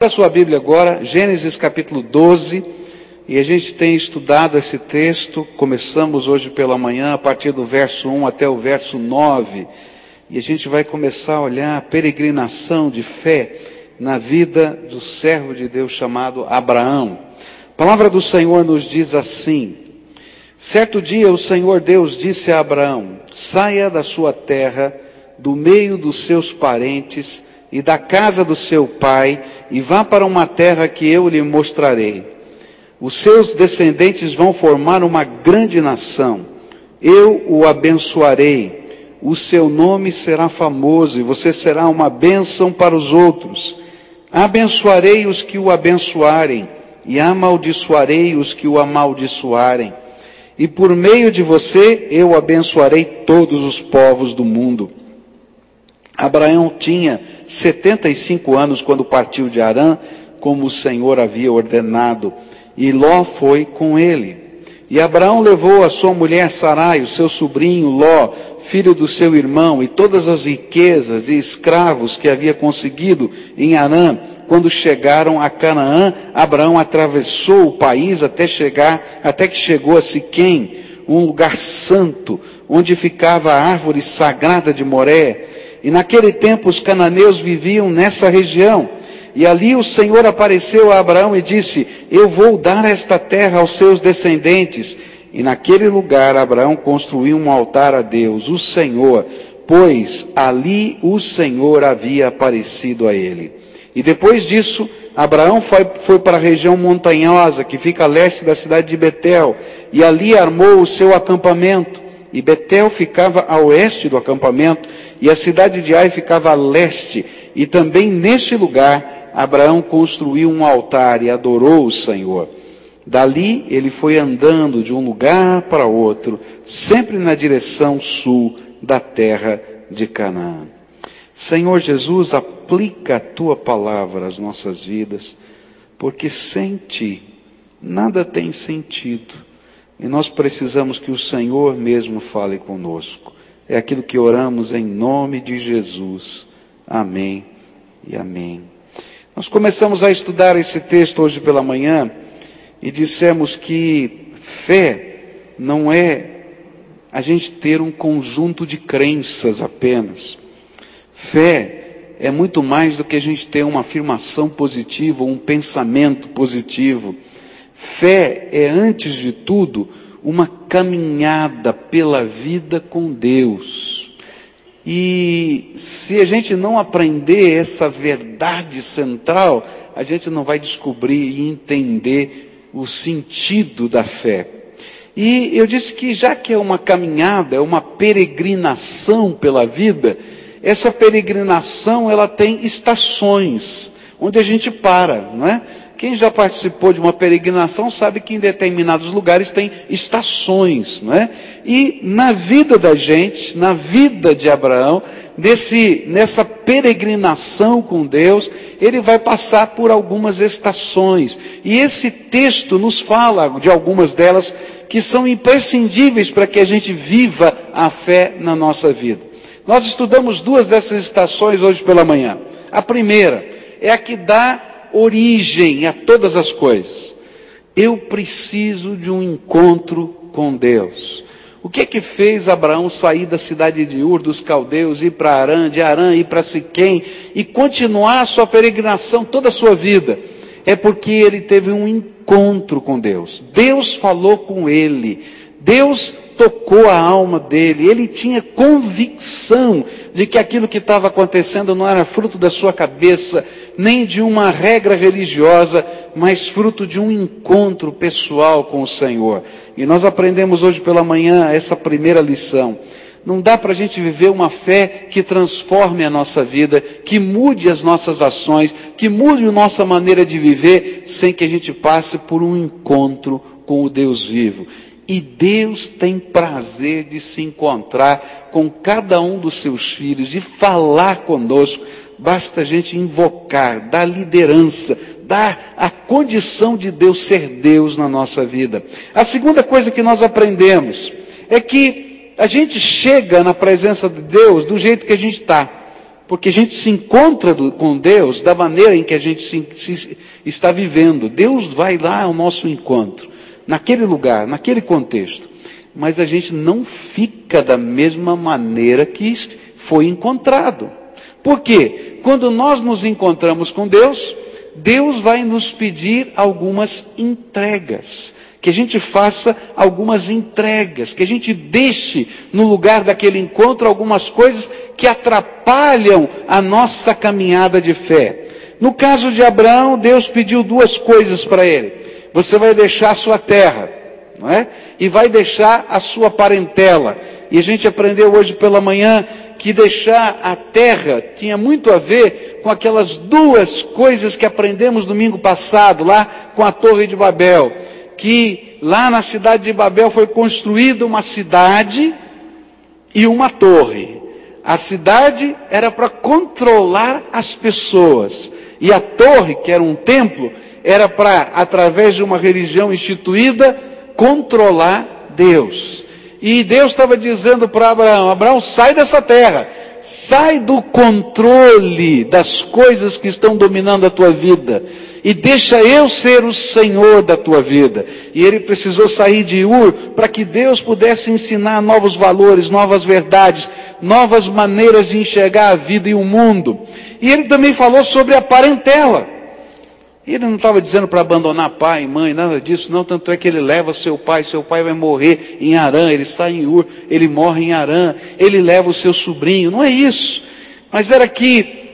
a sua Bíblia agora, Gênesis capítulo 12, e a gente tem estudado esse texto, começamos hoje pela manhã, a partir do verso 1 até o verso 9, e a gente vai começar a olhar a peregrinação de fé na vida do servo de Deus chamado Abraão. A palavra do Senhor nos diz assim, certo dia o Senhor Deus disse a Abraão, saia da sua terra, do meio dos seus parentes, e da casa do seu pai, e vá para uma terra que eu lhe mostrarei. Os seus descendentes vão formar uma grande nação. Eu o abençoarei. O seu nome será famoso e você será uma bênção para os outros. Abençoarei os que o abençoarem e amaldiçoarei os que o amaldiçoarem. E por meio de você eu abençoarei todos os povos do mundo. Abraão tinha 75 anos quando partiu de Arã, como o Senhor havia ordenado, e Ló foi com ele. E Abraão levou a sua mulher Sarai, o seu sobrinho Ló, filho do seu irmão, e todas as riquezas e escravos que havia conseguido em Arã. Quando chegaram a Canaã, Abraão atravessou o país até chegar, até que chegou a Siquém, um lugar santo, onde ficava a árvore sagrada de Moré, e naquele tempo os cananeus viviam nessa região. E ali o Senhor apareceu a Abraão e disse: Eu vou dar esta terra aos seus descendentes. E naquele lugar Abraão construiu um altar a Deus, o Senhor, pois ali o Senhor havia aparecido a ele. E depois disso, Abraão foi, foi, para a região montanhosa que fica a leste da cidade de Betel, e ali armou o seu acampamento. E Betel ficava a oeste do acampamento, e a cidade de Ai ficava a leste, e também neste lugar Abraão construiu um altar e adorou o Senhor. Dali ele foi andando de um lugar para outro, sempre na direção sul da terra de Canaã. Senhor Jesus, aplica a tua palavra às nossas vidas, porque sem ti nada tem sentido. E nós precisamos que o Senhor mesmo fale conosco. É aquilo que oramos em nome de Jesus. Amém e amém. Nós começamos a estudar esse texto hoje pela manhã e dissemos que fé não é a gente ter um conjunto de crenças apenas. Fé é muito mais do que a gente ter uma afirmação positiva, um pensamento positivo. Fé é, antes de tudo, uma caminhada pela vida com Deus. E se a gente não aprender essa verdade central, a gente não vai descobrir e entender o sentido da fé. E eu disse que já que é uma caminhada, é uma peregrinação pela vida, essa peregrinação ela tem estações onde a gente para, não é? Quem já participou de uma peregrinação sabe que em determinados lugares tem estações, não é? E na vida da gente, na vida de Abraão, nesse, nessa peregrinação com Deus, ele vai passar por algumas estações. E esse texto nos fala de algumas delas que são imprescindíveis para que a gente viva a fé na nossa vida. Nós estudamos duas dessas estações hoje pela manhã. A primeira é a que dá origem a todas as coisas. Eu preciso de um encontro com Deus. O que é que fez Abraão sair da cidade de Ur, dos caldeus, ir para Arã, de Arã ir para Siquém e continuar a sua peregrinação toda a sua vida? É porque ele teve um encontro com Deus. Deus falou com ele. Deus tocou a alma dele. Ele tinha convicção de que aquilo que estava acontecendo não era fruto da sua cabeça, nem de uma regra religiosa, mas fruto de um encontro pessoal com o Senhor. E nós aprendemos hoje pela manhã essa primeira lição. Não dá para a gente viver uma fé que transforme a nossa vida, que mude as nossas ações, que mude a nossa maneira de viver, sem que a gente passe por um encontro com o Deus vivo. E Deus tem prazer de se encontrar com cada um dos seus filhos, de falar conosco. Basta a gente invocar, dar liderança, dar a condição de Deus ser Deus na nossa vida. A segunda coisa que nós aprendemos é que a gente chega na presença de Deus do jeito que a gente está. Porque a gente se encontra do, com Deus da maneira em que a gente se, se, está vivendo. Deus vai lá ao nosso encontro, naquele lugar, naquele contexto. Mas a gente não fica da mesma maneira que foi encontrado. Por quê? Quando nós nos encontramos com Deus, Deus vai nos pedir algumas entregas que a gente faça algumas entregas, que a gente deixe no lugar daquele encontro algumas coisas que atrapalham a nossa caminhada de fé. No caso de Abraão, Deus pediu duas coisas para ele. Você vai deixar a sua terra, não é? E vai deixar a sua parentela. E a gente aprendeu hoje pela manhã que deixar a terra tinha muito a ver com aquelas duas coisas que aprendemos domingo passado, lá com a Torre de Babel que lá na cidade de Babel foi construída uma cidade e uma torre. A cidade era para controlar as pessoas. E a torre, que era um templo, era para, através de uma religião instituída, controlar Deus. E Deus estava dizendo para Abraão: Abraão, sai dessa terra, sai do controle das coisas que estão dominando a tua vida e deixa eu ser o Senhor da tua vida. E ele precisou sair de Ur para que Deus pudesse ensinar novos valores, novas verdades, novas maneiras de enxergar a vida e o mundo. E ele também falou sobre a parentela. Ele não estava dizendo para abandonar pai e mãe, nada disso, não. Tanto é que ele leva seu pai, seu pai vai morrer em Arã, ele sai em Ur, ele morre em Arã, ele leva o seu sobrinho. Não é isso. Mas era que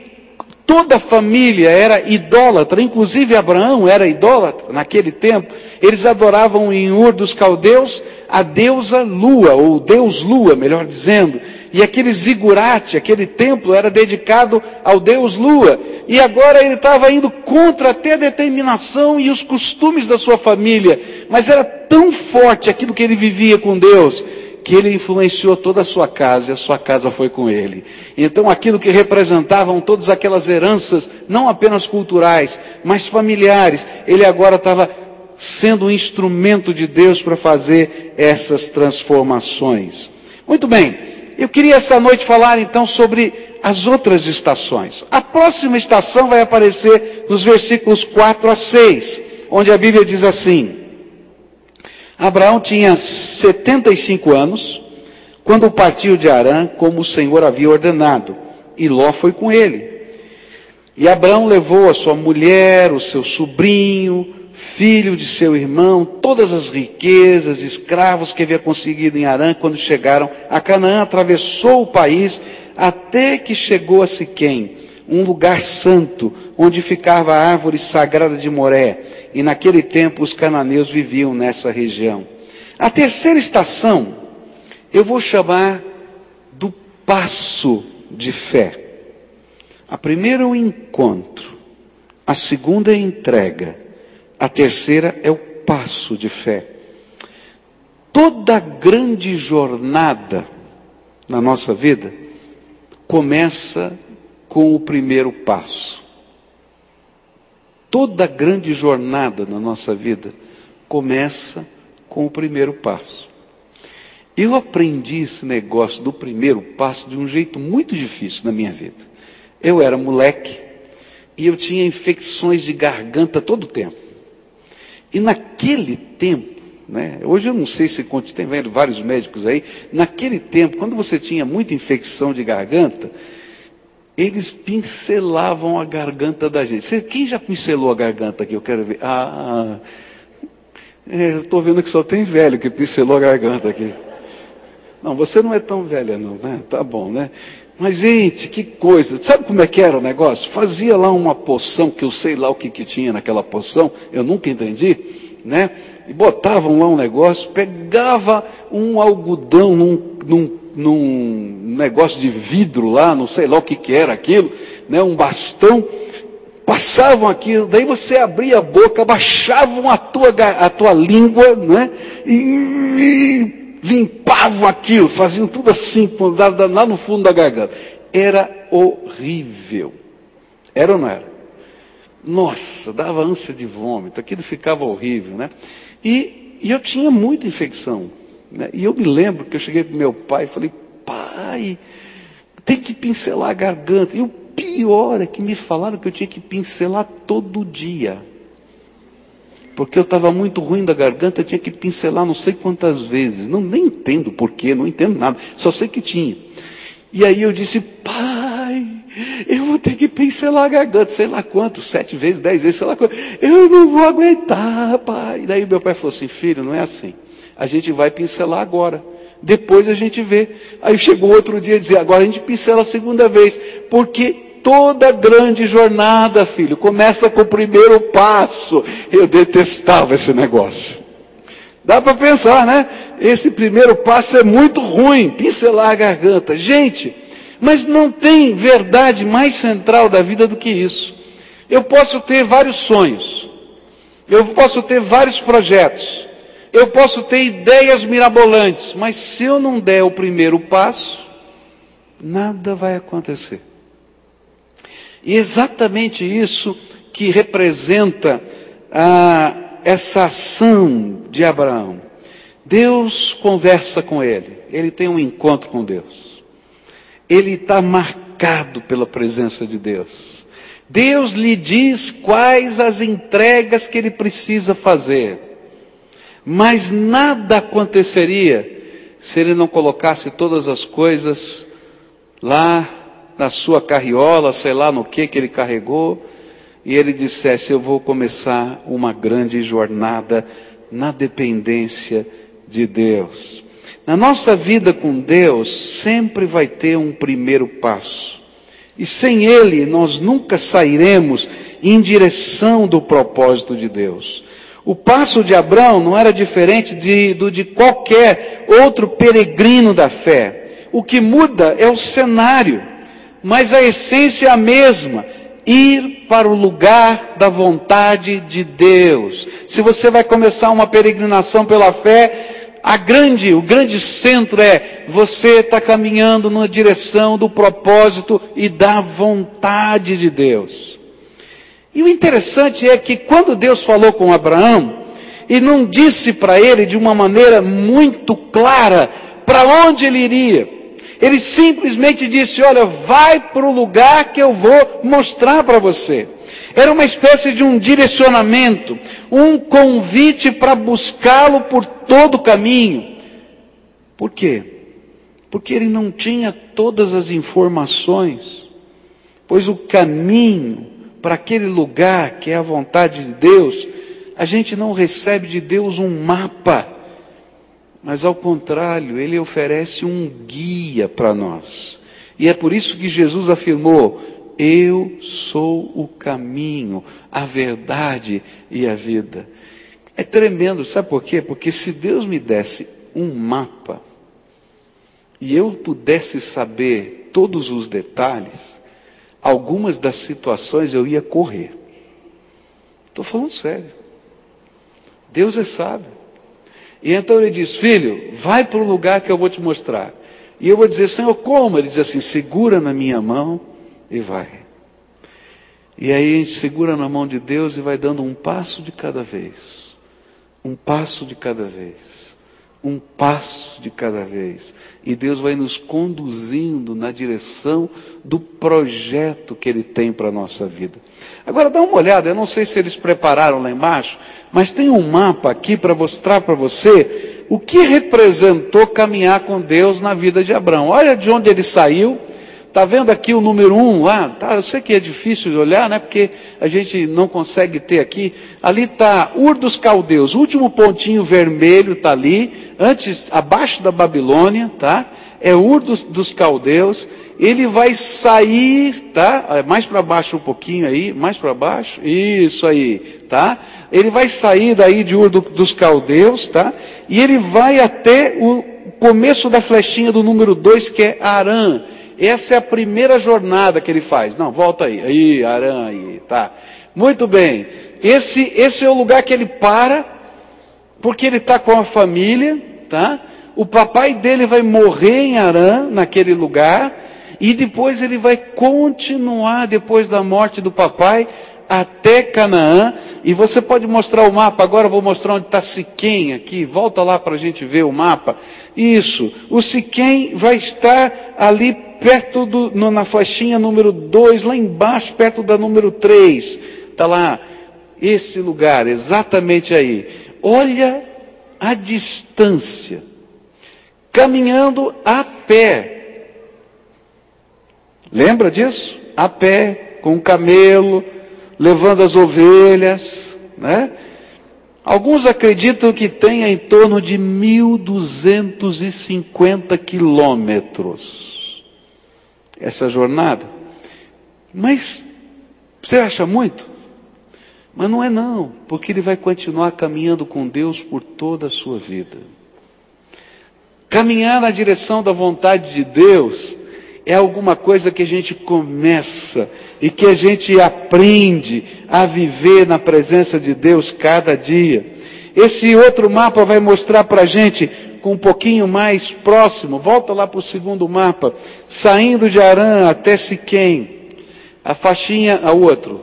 Toda a família era idólatra, inclusive Abraão era idólatra naquele tempo. Eles adoravam em Ur dos caldeus a deusa Lua, ou Deus Lua, melhor dizendo. E aquele zigurate, aquele templo era dedicado ao Deus Lua. E agora ele estava indo contra até a determinação e os costumes da sua família. Mas era tão forte aquilo que ele vivia com Deus, que ele influenciou toda a sua casa e a sua casa foi com ele. Então aquilo que representavam todas aquelas heranças, não apenas culturais, mas familiares, ele agora estava sendo um instrumento de Deus para fazer essas transformações. Muito bem, eu queria essa noite falar então sobre as outras estações. A próxima estação vai aparecer nos versículos 4 a 6, onde a Bíblia diz assim: Abraão tinha 75 anos quando partiu de Arã, como o Senhor havia ordenado, e Ló foi com ele. E Abraão levou a sua mulher, o seu sobrinho, filho de seu irmão, todas as riquezas, escravos que havia conseguido em Arã quando chegaram a Canaã, atravessou o país até que chegou a Siquém, um lugar santo, onde ficava a árvore sagrada de Moré e naquele tempo os cananeus viviam nessa região. A terceira estação eu vou chamar do passo de fé. A primeira é o encontro, a segunda é a entrega, a terceira é o passo de fé. Toda grande jornada na nossa vida começa com o primeiro passo. Toda grande jornada na nossa vida começa com o primeiro passo. Eu aprendi esse negócio do primeiro passo de um jeito muito difícil na minha vida. Eu era moleque e eu tinha infecções de garganta todo o tempo. E naquele tempo, né, hoje eu não sei se tem vários médicos aí, naquele tempo, quando você tinha muita infecção de garganta, eles pincelavam a garganta da gente. Quem já pincelou a garganta aqui? Eu quero ver. Ah, é, estou vendo que só tem velho que pincelou a garganta aqui. Não, você não é tão velha não, né? Tá bom, né? Mas, gente, que coisa. Sabe como é que era o negócio? Fazia lá uma poção, que eu sei lá o que, que tinha naquela poção, eu nunca entendi, né? E botavam lá um negócio, pegava um algodão num, num num negócio de vidro lá, não sei lá o que, que era aquilo, né, um bastão, passavam aquilo, daí você abria a boca, abaixavam a tua, a tua língua, né, e, e limpavam aquilo, faziam tudo assim, lá no fundo da garganta. Era horrível. Era ou não era? Nossa, dava ânsia de vômito, aquilo ficava horrível, né? E, e eu tinha muita infecção. Né? E eu me lembro que eu cheguei para meu pai e falei, pai, Tem que pincelar a garganta. E o pior é que me falaram que eu tinha que pincelar todo dia. Porque eu estava muito ruim da garganta, eu tinha que pincelar não sei quantas vezes. Não nem entendo porquê, não entendo nada. Só sei que tinha. E aí eu disse, pai, eu vou ter que pincelar a garganta, sei lá quanto, sete vezes, dez vezes, sei lá quanto. Eu não vou aguentar, pai. E daí meu pai falou assim, filho, não é assim. A gente vai pincelar agora. Depois a gente vê. Aí chegou outro dia e dizia, agora a gente pincela a segunda vez. Porque toda grande jornada, filho, começa com o primeiro passo. Eu detestava esse negócio. Dá para pensar, né? Esse primeiro passo é muito ruim, pincelar a garganta. Gente, mas não tem verdade mais central da vida do que isso. Eu posso ter vários sonhos. Eu posso ter vários projetos. Eu posso ter ideias mirabolantes, mas se eu não der o primeiro passo, nada vai acontecer. E exatamente isso que representa ah, essa ação de Abraão. Deus conversa com ele, ele tem um encontro com Deus. Ele está marcado pela presença de Deus. Deus lhe diz quais as entregas que ele precisa fazer. Mas nada aconteceria se ele não colocasse todas as coisas lá na sua carriola, sei lá no que que ele carregou, e ele dissesse: Eu vou começar uma grande jornada na dependência de Deus. Na nossa vida com Deus, sempre vai ter um primeiro passo. E sem Ele, nós nunca sairemos em direção do propósito de Deus. O passo de Abraão não era diferente de, do de qualquer outro peregrino da fé. O que muda é o cenário, mas a essência é a mesma. Ir para o lugar da vontade de Deus. Se você vai começar uma peregrinação pela fé, a grande, o grande centro é você está caminhando na direção do propósito e da vontade de Deus. E o interessante é que quando Deus falou com Abraão, e não disse para ele de uma maneira muito clara para onde ele iria. Ele simplesmente disse: Olha, vai para o lugar que eu vou mostrar para você. Era uma espécie de um direcionamento, um convite para buscá-lo por todo o caminho. Por quê? Porque ele não tinha todas as informações, pois o caminho para aquele lugar que é a vontade de Deus, a gente não recebe de Deus um mapa, mas ao contrário, ele oferece um guia para nós. E é por isso que Jesus afirmou: Eu sou o caminho, a verdade e a vida. É tremendo, sabe por quê? Porque se Deus me desse um mapa e eu pudesse saber todos os detalhes, algumas das situações eu ia correr. Estou falando sério. Deus é sábio. E então ele diz: Filho, vai para o lugar que eu vou te mostrar. E eu vou dizer: Senhor, como? Ele diz assim: Segura na minha mão e vai. E aí a gente segura na mão de Deus e vai dando um passo de cada vez. Um passo de cada vez um passo de cada vez. E Deus vai nos conduzindo na direção do projeto que Ele tem para a nossa vida. Agora dá uma olhada, eu não sei se eles prepararam lá embaixo, mas tem um mapa aqui para mostrar para você o que representou caminhar com Deus na vida de Abraão. Olha de onde ele saiu, Está vendo aqui o número um lá? Tá, eu sei que é difícil de olhar, né? Porque a gente não consegue ter aqui. Ali está Ur dos Caldeus. O último pontinho vermelho está ali, antes, abaixo da Babilônia, tá? É Ur dos, dos Caldeus. Ele vai sair, tá? É, mais para baixo um pouquinho aí, mais para baixo. Isso aí, tá? Ele vai sair daí de Ur do, dos Caldeus, tá? E ele vai até o começo da flechinha do número 2, que é Arã. Essa é a primeira jornada que ele faz. Não, volta aí. Aí, Arã, aí, tá. Muito bem. Esse, esse é o lugar que ele para, porque ele está com a família, tá? O papai dele vai morrer em Arã, naquele lugar, e depois ele vai continuar, depois da morte do papai, até Canaã, e você pode mostrar o mapa, agora eu vou mostrar onde está Siquém aqui, volta lá para a gente ver o mapa. Isso, o Siquém vai estar ali perto do, no, na faixinha número 2, lá embaixo, perto da número 3, está lá, esse lugar, exatamente aí. Olha a distância, caminhando a pé. Lembra disso? A pé, com o camelo, levando as ovelhas, né? Alguns acreditam que tenha em torno de 1.250 quilômetros essa jornada. Mas você acha muito? Mas não é não, porque ele vai continuar caminhando com Deus por toda a sua vida. Caminhar na direção da vontade de Deus é alguma coisa que a gente começa e que a gente aprende a viver na presença de Deus cada dia. Esse outro mapa vai mostrar para a gente com um pouquinho mais próximo. Volta lá para o segundo mapa. Saindo de Arã até Siquém. A faixinha, a outro.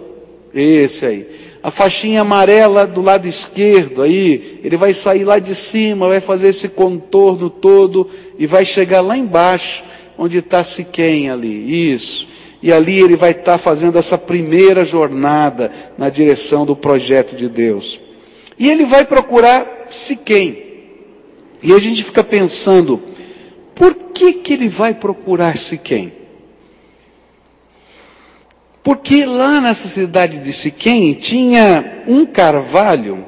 Esse aí. A faixinha amarela do lado esquerdo aí, ele vai sair lá de cima, vai fazer esse contorno todo e vai chegar lá embaixo onde está Siquém ali, isso. E ali ele vai estar tá fazendo essa primeira jornada na direção do projeto de Deus. E ele vai procurar Siquém. E a gente fica pensando, por que que ele vai procurar Siquém? Porque lá nessa cidade de Siquém tinha um carvalho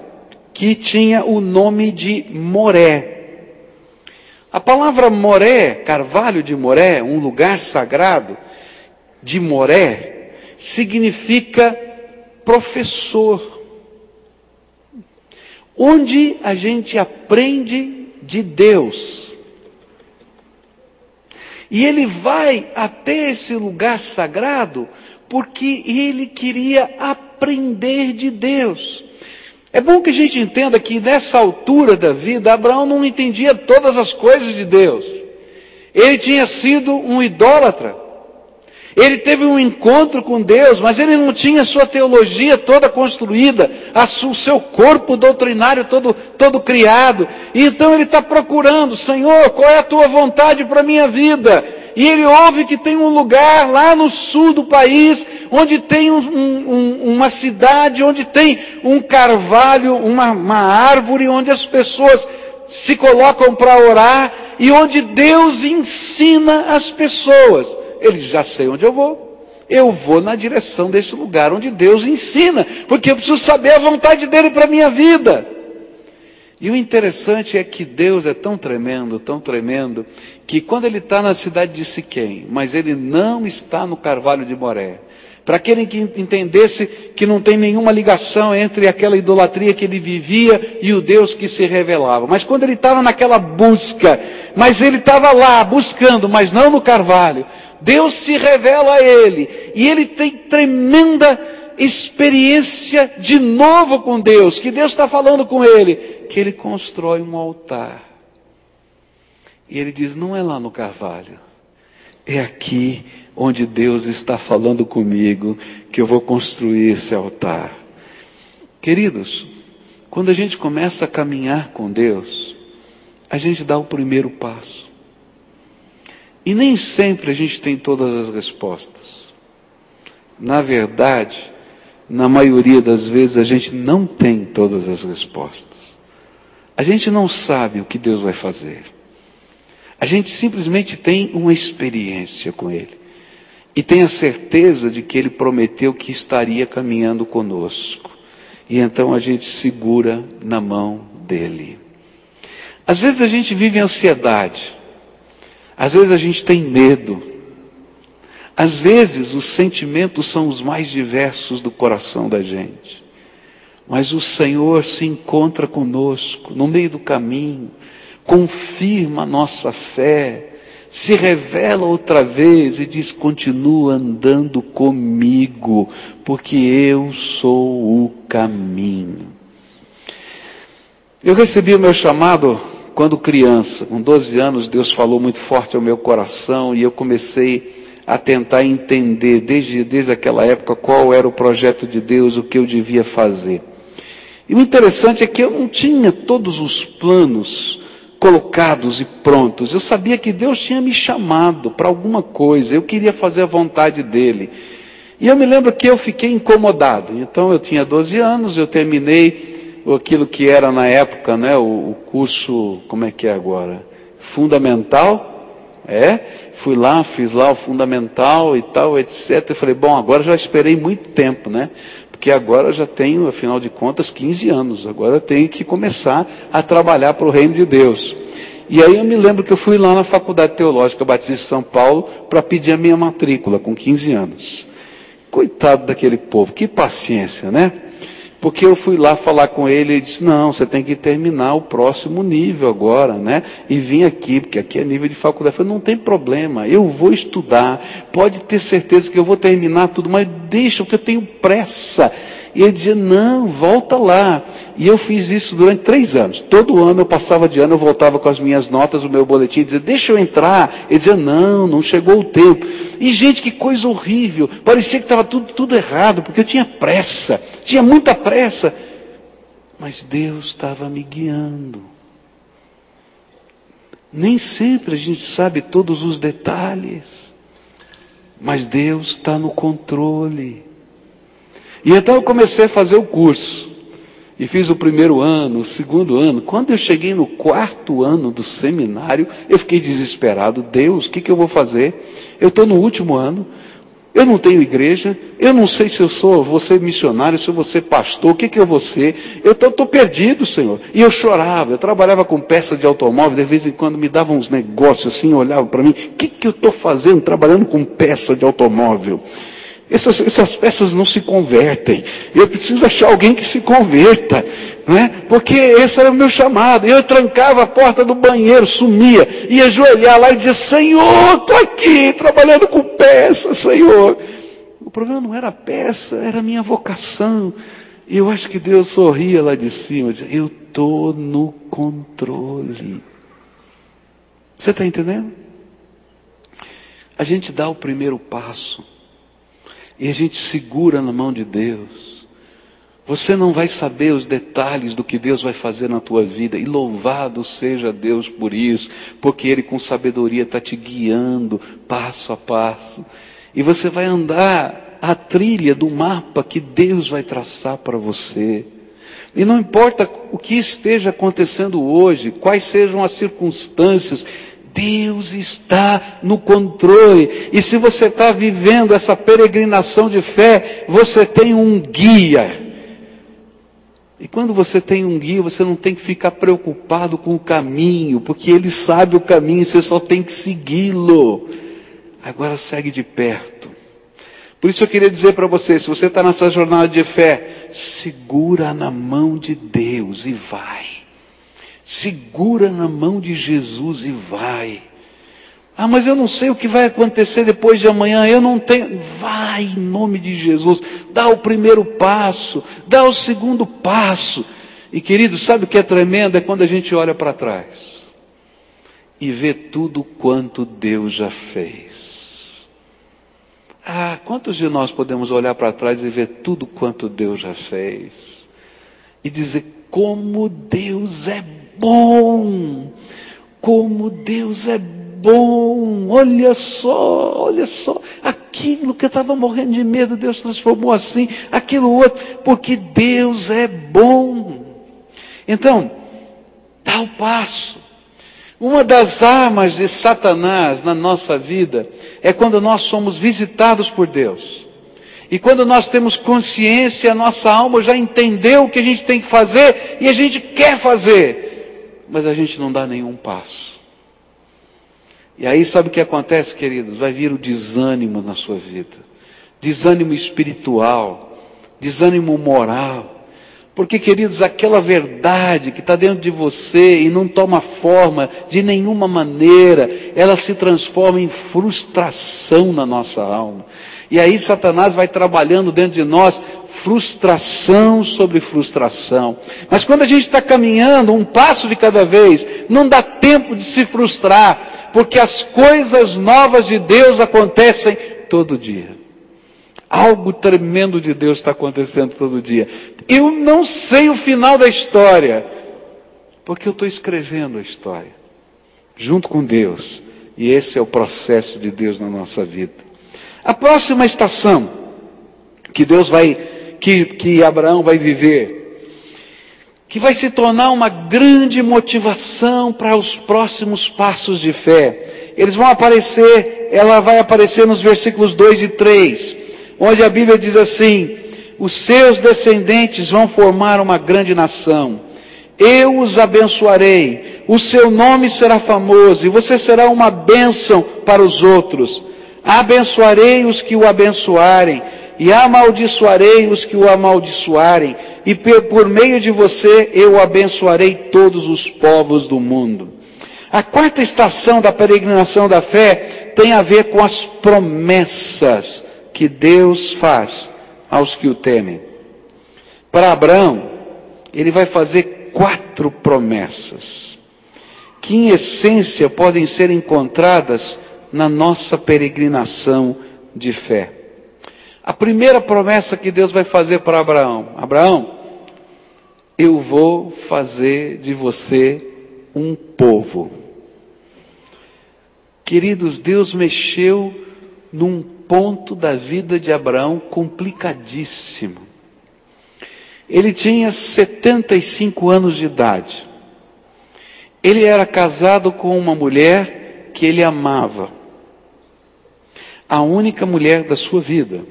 que tinha o nome de Moré. A palavra Moré, carvalho de Moré, um lugar sagrado de Moré, significa professor. Onde a gente aprende de Deus. E ele vai até esse lugar sagrado porque ele queria aprender de Deus. É bom que a gente entenda que nessa altura da vida, Abraão não entendia todas as coisas de Deus. Ele tinha sido um idólatra. Ele teve um encontro com Deus, mas ele não tinha sua teologia toda construída, o seu corpo doutrinário todo, todo criado. E então ele está procurando, Senhor, qual é a tua vontade para a minha vida? E ele ouve que tem um lugar lá no sul do país, onde tem um, um, uma cidade, onde tem um carvalho, uma, uma árvore, onde as pessoas se colocam para orar e onde Deus ensina as pessoas. Ele já sei onde eu vou. Eu vou na direção desse lugar onde Deus ensina, porque eu preciso saber a vontade dele para a minha vida. E o interessante é que Deus é tão tremendo, tão tremendo, que quando ele está na cidade de Siquém, mas ele não está no Carvalho de Moré, para aquele que entendesse que não tem nenhuma ligação entre aquela idolatria que ele vivia e o Deus que se revelava. Mas quando ele estava naquela busca, mas ele estava lá buscando, mas não no carvalho, Deus se revela a ele e ele tem tremenda experiência de novo com Deus, que Deus está falando com ele, que ele constrói um altar. E ele diz: não é lá no carvalho, é aqui onde Deus está falando comigo que eu vou construir esse altar. Queridos, quando a gente começa a caminhar com Deus, a gente dá o primeiro passo. E nem sempre a gente tem todas as respostas. Na verdade, na maioria das vezes a gente não tem todas as respostas. A gente não sabe o que Deus vai fazer. A gente simplesmente tem uma experiência com Ele. E tem a certeza de que Ele prometeu que estaria caminhando conosco. E então a gente segura na mão dEle. Às vezes a gente vive ansiedade. Às vezes a gente tem medo. Às vezes os sentimentos são os mais diversos do coração da gente. Mas o Senhor se encontra conosco no meio do caminho, confirma a nossa fé, se revela outra vez e diz: continua andando comigo, porque eu sou o caminho. Eu recebi o meu chamado quando criança, com 12 anos, Deus falou muito forte ao meu coração e eu comecei a tentar entender desde, desde aquela época qual era o projeto de Deus, o que eu devia fazer. E o interessante é que eu não tinha todos os planos colocados e prontos. Eu sabia que Deus tinha me chamado para alguma coisa, eu queria fazer a vontade dele. E eu me lembro que eu fiquei incomodado. Então eu tinha 12 anos, eu terminei aquilo que era na época, né, o, o curso, como é que é agora? Fundamental, é, fui lá, fiz lá o fundamental e tal, etc. Eu falei, bom, agora já esperei muito tempo, né? Porque agora já tenho, afinal de contas, 15 anos. Agora tenho que começar a trabalhar para o reino de Deus. E aí eu me lembro que eu fui lá na Faculdade Teológica Batista de São Paulo para pedir a minha matrícula com 15 anos. Coitado daquele povo, que paciência, né? Porque eu fui lá falar com ele e disse, não, você tem que terminar o próximo nível agora, né? E vim aqui, porque aqui é nível de faculdade. Eu falei, não tem problema, eu vou estudar, pode ter certeza que eu vou terminar tudo, mas deixa, porque eu tenho pressa. E ele dizia, não, volta lá. E eu fiz isso durante três anos. Todo ano eu passava de ano, eu voltava com as minhas notas, o meu boletim, dizia, deixa eu entrar. Ele dizia, não, não chegou o tempo. E gente, que coisa horrível. Parecia que estava tudo, tudo errado, porque eu tinha pressa. Tinha muita pressa. Mas Deus estava me guiando. Nem sempre a gente sabe todos os detalhes. Mas Deus está no controle. E então eu comecei a fazer o curso. E fiz o primeiro ano, o segundo ano. Quando eu cheguei no quarto ano do seminário, eu fiquei desesperado. Deus, o que, que eu vou fazer? Eu estou no último ano, eu não tenho igreja, eu não sei se eu sou, vou ser missionário, se eu vou ser pastor, o que, que eu vou ser? Eu estou perdido, Senhor. E eu chorava, eu trabalhava com peça de automóvel, de vez em quando me davam uns negócios assim, olhavam para mim, o que, que eu estou fazendo trabalhando com peça de automóvel? Essas, essas peças não se convertem. Eu preciso achar alguém que se converta, né? Porque esse era o meu chamado. Eu trancava a porta do banheiro, sumia, ia ajoelhar lá e dizia: Senhor, estou aqui trabalhando com peça, Senhor. O problema não era a peça, era a minha vocação. E eu acho que Deus sorria lá de cima, dizia: Eu estou no controle. Você está entendendo? A gente dá o primeiro passo e a gente segura na mão de Deus. Você não vai saber os detalhes do que Deus vai fazer na tua vida, e louvado seja Deus por isso, porque Ele com sabedoria está te guiando passo a passo, e você vai andar a trilha do mapa que Deus vai traçar para você. E não importa o que esteja acontecendo hoje, quais sejam as circunstâncias, Deus está no controle. E se você está vivendo essa peregrinação de fé, você tem um guia. E quando você tem um guia, você não tem que ficar preocupado com o caminho, porque ele sabe o caminho, você só tem que segui-lo. Agora segue de perto. Por isso eu queria dizer para você, se você está nessa jornada de fé, segura na mão de Deus e vai. Segura na mão de Jesus e vai. Ah, mas eu não sei o que vai acontecer depois de amanhã, eu não tenho. Vai em nome de Jesus, dá o primeiro passo, dá o segundo passo. E querido, sabe o que é tremendo? É quando a gente olha para trás e vê tudo quanto Deus já fez. Ah, quantos de nós podemos olhar para trás e ver tudo quanto Deus já fez? E dizer como Deus é bom, como Deus é bom, olha só, olha só, aquilo que eu estava morrendo de medo, Deus transformou assim, aquilo outro, porque Deus é bom. Então, dá o passo. Uma das armas de Satanás na nossa vida é quando nós somos visitados por Deus. E quando nós temos consciência, a nossa alma já entendeu o que a gente tem que fazer e a gente quer fazer mas a gente não dá nenhum passo. E aí sabe o que acontece, queridos? Vai vir o desânimo na sua vida. Desânimo espiritual, desânimo moral. Porque, queridos, aquela verdade que está dentro de você e não toma forma de nenhuma maneira, ela se transforma em frustração na nossa alma. E aí Satanás vai trabalhando dentro de nós frustração sobre frustração. Mas quando a gente está caminhando um passo de cada vez, não dá tempo de se frustrar, porque as coisas novas de Deus acontecem todo dia. Algo tremendo de Deus está acontecendo todo dia. Eu não sei o final da história, Porque eu estou escrevendo a história, junto com Deus. E esse é o processo de Deus na nossa vida. A próxima estação que Deus vai, que, que Abraão vai viver, que vai se tornar uma grande motivação para os próximos passos de fé. Eles vão aparecer, ela vai aparecer nos versículos 2 e 3, onde a Bíblia diz assim: os seus descendentes vão formar uma grande nação. Eu os abençoarei, o seu nome será famoso e você será uma bênção para os outros. Abençoarei os que o abençoarem e amaldiçoarei os que o amaldiçoarem, e por meio de você eu abençoarei todos os povos do mundo. A quarta estação da peregrinação da fé tem a ver com as promessas que Deus faz aos que o temem. Para Abraão, ele vai fazer quatro promessas, que em essência podem ser encontradas na nossa peregrinação de fé. A primeira promessa que Deus vai fazer para Abraão: Abraão, eu vou fazer de você um povo. Queridos, Deus mexeu num ponto da vida de Abraão complicadíssimo. Ele tinha 75 anos de idade. Ele era casado com uma mulher que ele amava. A única mulher da sua vida.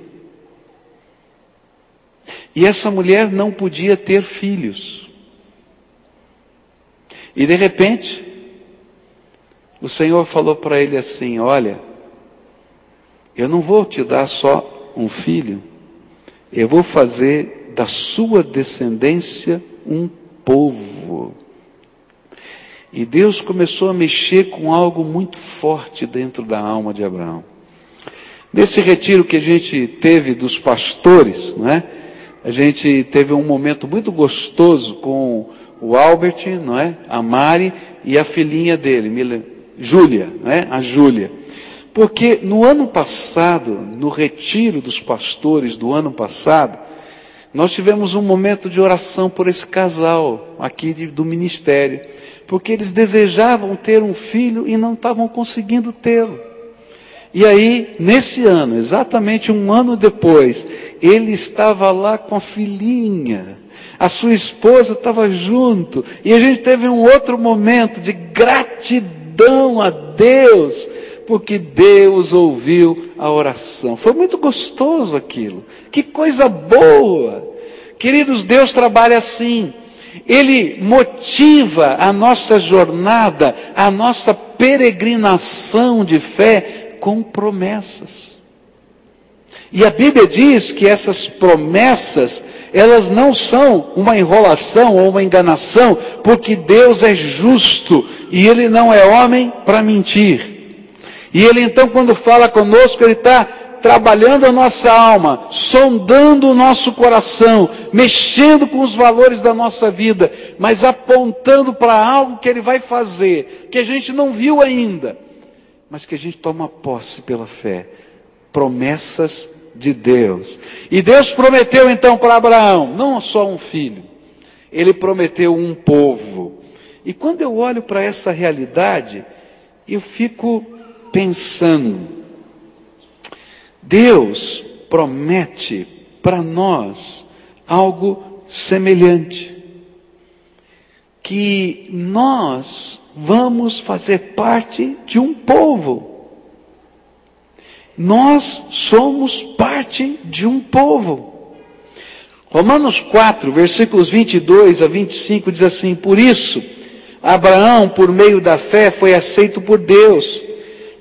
E essa mulher não podia ter filhos. E de repente, o Senhor falou para ele assim: Olha, eu não vou te dar só um filho, eu vou fazer da sua descendência um povo. E Deus começou a mexer com algo muito forte dentro da alma de Abraão. Nesse retiro que a gente teve dos pastores, não é? A gente teve um momento muito gostoso com o Albert, não é? A Mari e a filhinha dele, Júlia, não é? A Júlia. Porque no ano passado, no retiro dos pastores do ano passado, nós tivemos um momento de oração por esse casal aqui do ministério, porque eles desejavam ter um filho e não estavam conseguindo tê-lo. E aí, nesse ano, exatamente um ano depois, ele estava lá com a filhinha, a sua esposa estava junto, e a gente teve um outro momento de gratidão a Deus, porque Deus ouviu a oração. Foi muito gostoso aquilo, que coisa boa. Queridos, Deus trabalha assim. Ele motiva a nossa jornada, a nossa peregrinação de fé com promessas. E a Bíblia diz que essas promessas, elas não são uma enrolação ou uma enganação, porque Deus é justo e Ele não é homem para mentir. E Ele então, quando fala conosco, Ele está trabalhando a nossa alma, sondando o nosso coração, mexendo com os valores da nossa vida, mas apontando para algo que Ele vai fazer, que a gente não viu ainda, mas que a gente toma posse pela fé. Promessas de Deus. E Deus prometeu então para Abraão, não só um filho, ele prometeu um povo. E quando eu olho para essa realidade, eu fico pensando, Deus promete para nós algo semelhante. Que nós vamos fazer parte de um povo. Nós somos parte de um povo. Romanos 4, versículos 22 a 25 diz assim: Por isso, Abraão, por meio da fé, foi aceito por Deus.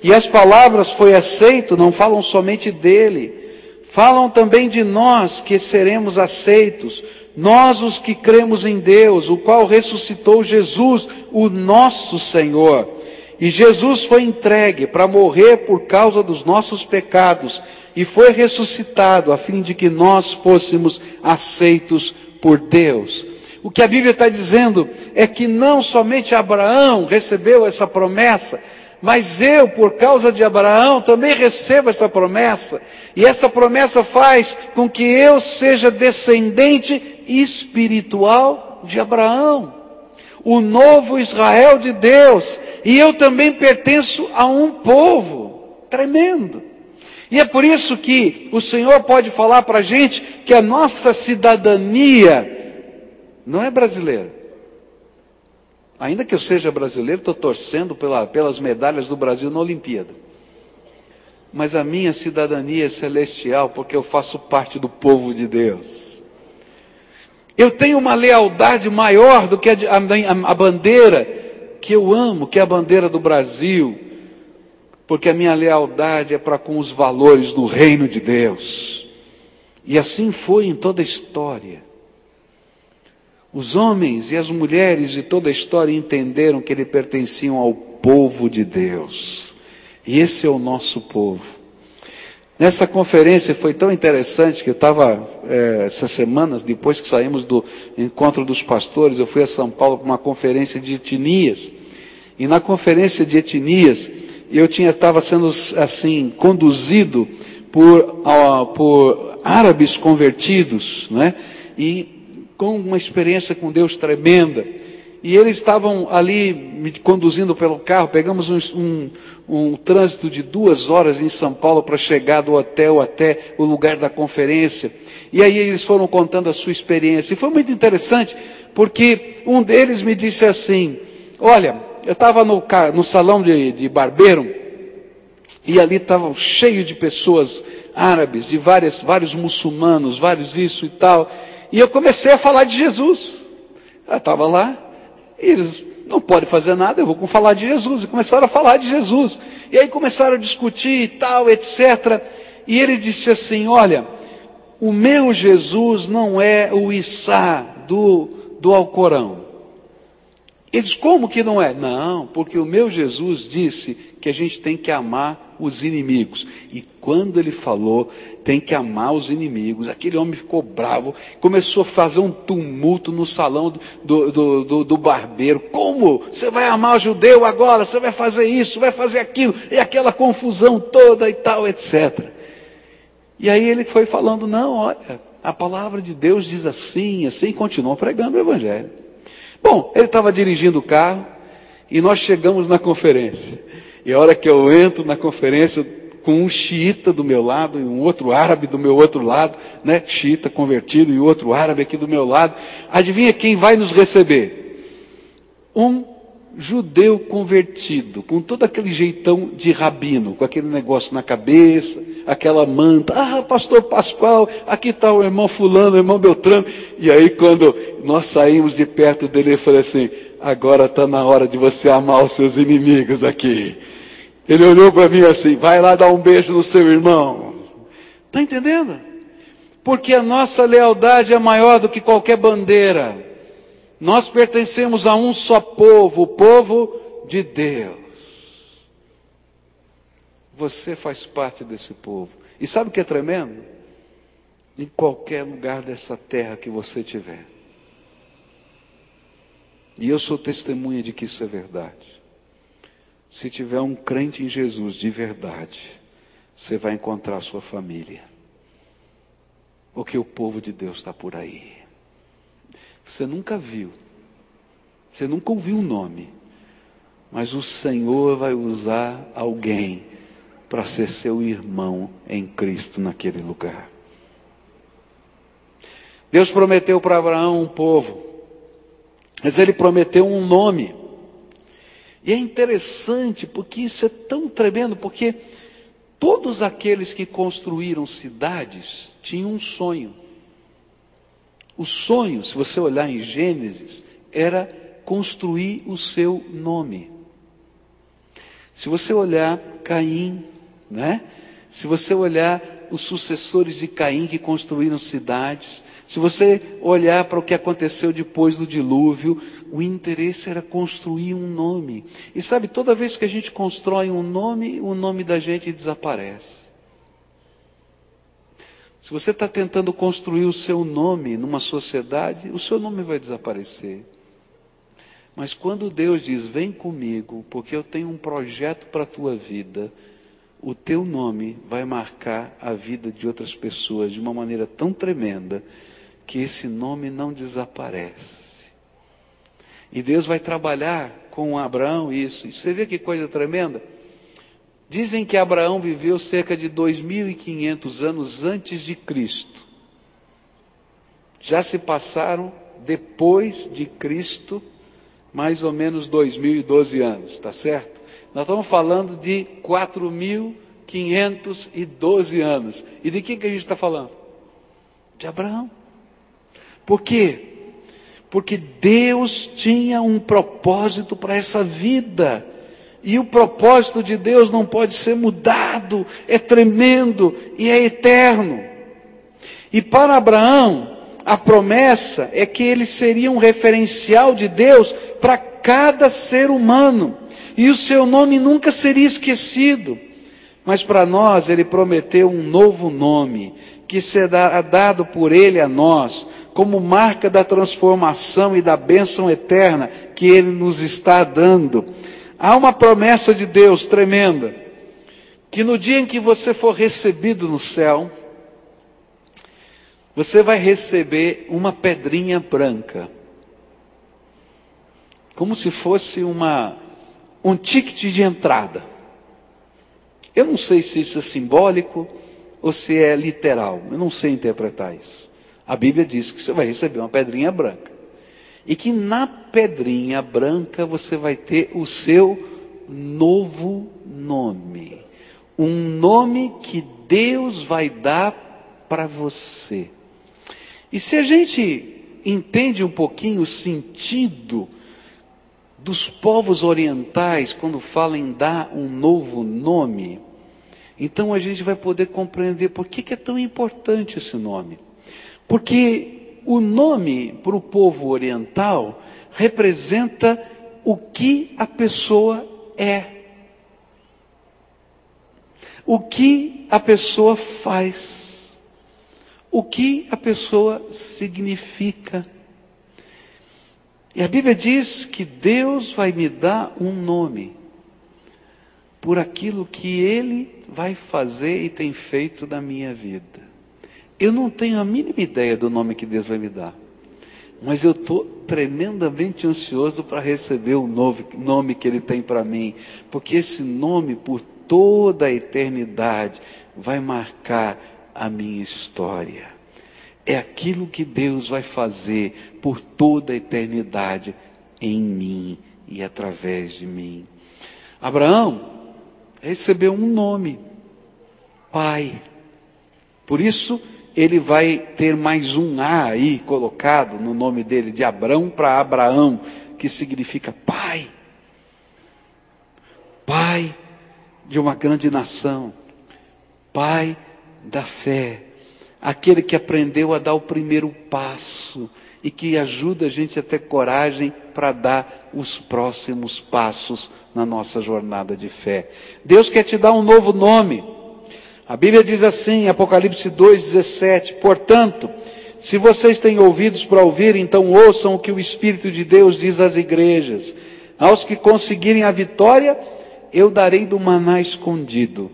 E as palavras foi aceito não falam somente dele, falam também de nós que seremos aceitos, nós os que cremos em Deus, o qual ressuscitou Jesus, o nosso Senhor. E Jesus foi entregue para morrer por causa dos nossos pecados e foi ressuscitado a fim de que nós fôssemos aceitos por Deus. O que a Bíblia está dizendo é que não somente Abraão recebeu essa promessa, mas eu, por causa de Abraão, também recebo essa promessa. E essa promessa faz com que eu seja descendente espiritual de Abraão. o novo Israel de Deus, e eu também pertenço a um povo tremendo. E é por isso que o Senhor pode falar para a gente que a nossa cidadania não é brasileira. Ainda que eu seja brasileiro, estou torcendo pela, pelas medalhas do Brasil na Olimpíada. Mas a minha cidadania é celestial porque eu faço parte do povo de Deus. Eu tenho uma lealdade maior do que a, a, a bandeira que eu amo, que é a bandeira do Brasil, porque a minha lealdade é para com os valores do reino de Deus. E assim foi em toda a história. Os homens e as mulheres de toda a história entenderam que eles pertenciam ao povo de Deus. E esse é o nosso povo. Nessa conferência foi tão interessante que eu estava, é, essas semanas, depois que saímos do encontro dos pastores, eu fui a São Paulo para uma conferência de etnias. E na conferência de etnias, eu estava sendo assim conduzido por, por árabes convertidos, né? E com uma experiência com Deus tremenda. E eles estavam ali me conduzindo pelo carro. Pegamos um, um, um trânsito de duas horas em São Paulo para chegar do hotel até o lugar da conferência. E aí eles foram contando a sua experiência. E foi muito interessante, porque um deles me disse assim: Olha, eu estava no, no, salão de, de barbeiro e ali estava cheio de pessoas árabes, de várias, vários muçulmanos, vários isso e tal. E eu comecei a falar de Jesus. Eu estava lá, e eles não podem fazer nada, eu vou falar de Jesus. E começaram a falar de Jesus. E aí começaram a discutir e tal, etc. E ele disse assim: Olha, o meu Jesus não é o Issá do, do Alcorão. Eles, como que não é? Não, porque o meu Jesus disse que a gente tem que amar os inimigos. E quando ele falou, tem que amar os inimigos, aquele homem ficou bravo, começou a fazer um tumulto no salão do, do, do, do barbeiro. Como? Você vai amar o judeu agora? Você vai fazer isso, vai fazer aquilo, e aquela confusão toda e tal, etc. E aí ele foi falando, não, olha, a palavra de Deus diz assim, assim, e continuou pregando o evangelho. Bom, ele estava dirigindo o carro e nós chegamos na conferência. E a hora que eu entro na conferência com um xiita do meu lado e um outro árabe do meu outro lado, né? Xiita convertido e outro árabe aqui do meu lado. Adivinha quem vai nos receber? Um judeu convertido, com todo aquele jeitão de rabino, com aquele negócio na cabeça, aquela manta. Ah, pastor Pascoal, aqui está o irmão fulano, o irmão Beltrano. E aí quando nós saímos de perto dele, ele falou assim, agora está na hora de você amar os seus inimigos aqui. Ele olhou para mim assim, vai lá dar um beijo no seu irmão. Está entendendo? Porque a nossa lealdade é maior do que qualquer bandeira. Nós pertencemos a um só povo, o povo de Deus. Você faz parte desse povo. E sabe o que é tremendo? Em qualquer lugar dessa terra que você tiver. E eu sou testemunha de que isso é verdade. Se tiver um crente em Jesus de verdade, você vai encontrar sua família. Porque o povo de Deus está por aí. Você nunca viu, você nunca ouviu o nome, mas o Senhor vai usar alguém para ser seu irmão em Cristo naquele lugar. Deus prometeu para Abraão um povo, mas ele prometeu um nome. E é interessante porque isso é tão tremendo, porque todos aqueles que construíram cidades tinham um sonho. O sonho, se você olhar em Gênesis, era construir o seu nome. Se você olhar Caim, né? Se você olhar os sucessores de Caim que construíram cidades, se você olhar para o que aconteceu depois do dilúvio, o interesse era construir um nome. E sabe, toda vez que a gente constrói um nome, o nome da gente desaparece. Se você está tentando construir o seu nome numa sociedade, o seu nome vai desaparecer. Mas quando Deus diz: Vem comigo, porque eu tenho um projeto para a tua vida, o teu nome vai marcar a vida de outras pessoas de uma maneira tão tremenda que esse nome não desaparece. E Deus vai trabalhar com Abraão isso. E você vê que coisa tremenda? Dizem que Abraão viveu cerca de 2.500 anos antes de Cristo. Já se passaram, depois de Cristo, mais ou menos 2.012 anos, tá certo? Nós estamos falando de 4.512 anos. E de quem que a gente está falando? De Abraão. Por quê? Porque Deus tinha um propósito para essa vida. E o propósito de Deus não pode ser mudado, é tremendo e é eterno. E para Abraão, a promessa é que ele seria um referencial de Deus para cada ser humano. E o seu nome nunca seria esquecido. Mas para nós ele prometeu um novo nome, que será dado por ele a nós, como marca da transformação e da bênção eterna que Ele nos está dando. Há uma promessa de Deus tremenda, que no dia em que você for recebido no céu, você vai receber uma pedrinha branca, como se fosse uma, um ticket de entrada. Eu não sei se isso é simbólico ou se é literal, eu não sei interpretar isso. A Bíblia diz que você vai receber uma pedrinha branca. E que na pedrinha branca você vai ter o seu novo nome. Um nome que Deus vai dar para você. E se a gente entende um pouquinho o sentido dos povos orientais quando falam em dar um novo nome, então a gente vai poder compreender por que, que é tão importante esse nome. Porque o nome para o povo oriental representa o que a pessoa é. O que a pessoa faz. O que a pessoa significa. E a Bíblia diz que Deus vai me dar um nome por aquilo que Ele vai fazer e tem feito na minha vida. Eu não tenho a mínima ideia do nome que Deus vai me dar. Mas eu estou tremendamente ansioso para receber o novo nome que Ele tem para mim. Porque esse nome, por toda a eternidade, vai marcar a minha história. É aquilo que Deus vai fazer por toda a eternidade em mim e através de mim. Abraão recebeu um nome, Pai. Por isso, ele vai ter mais um A aí colocado no nome dele, de Abrão para Abraão, que significa pai. Pai de uma grande nação. Pai da fé. Aquele que aprendeu a dar o primeiro passo e que ajuda a gente a ter coragem para dar os próximos passos na nossa jornada de fé. Deus quer te dar um novo nome. A Bíblia diz assim, Apocalipse 2,17: Portanto, se vocês têm ouvidos para ouvir, então ouçam o que o Espírito de Deus diz às igrejas. Aos que conseguirem a vitória, eu darei do maná escondido,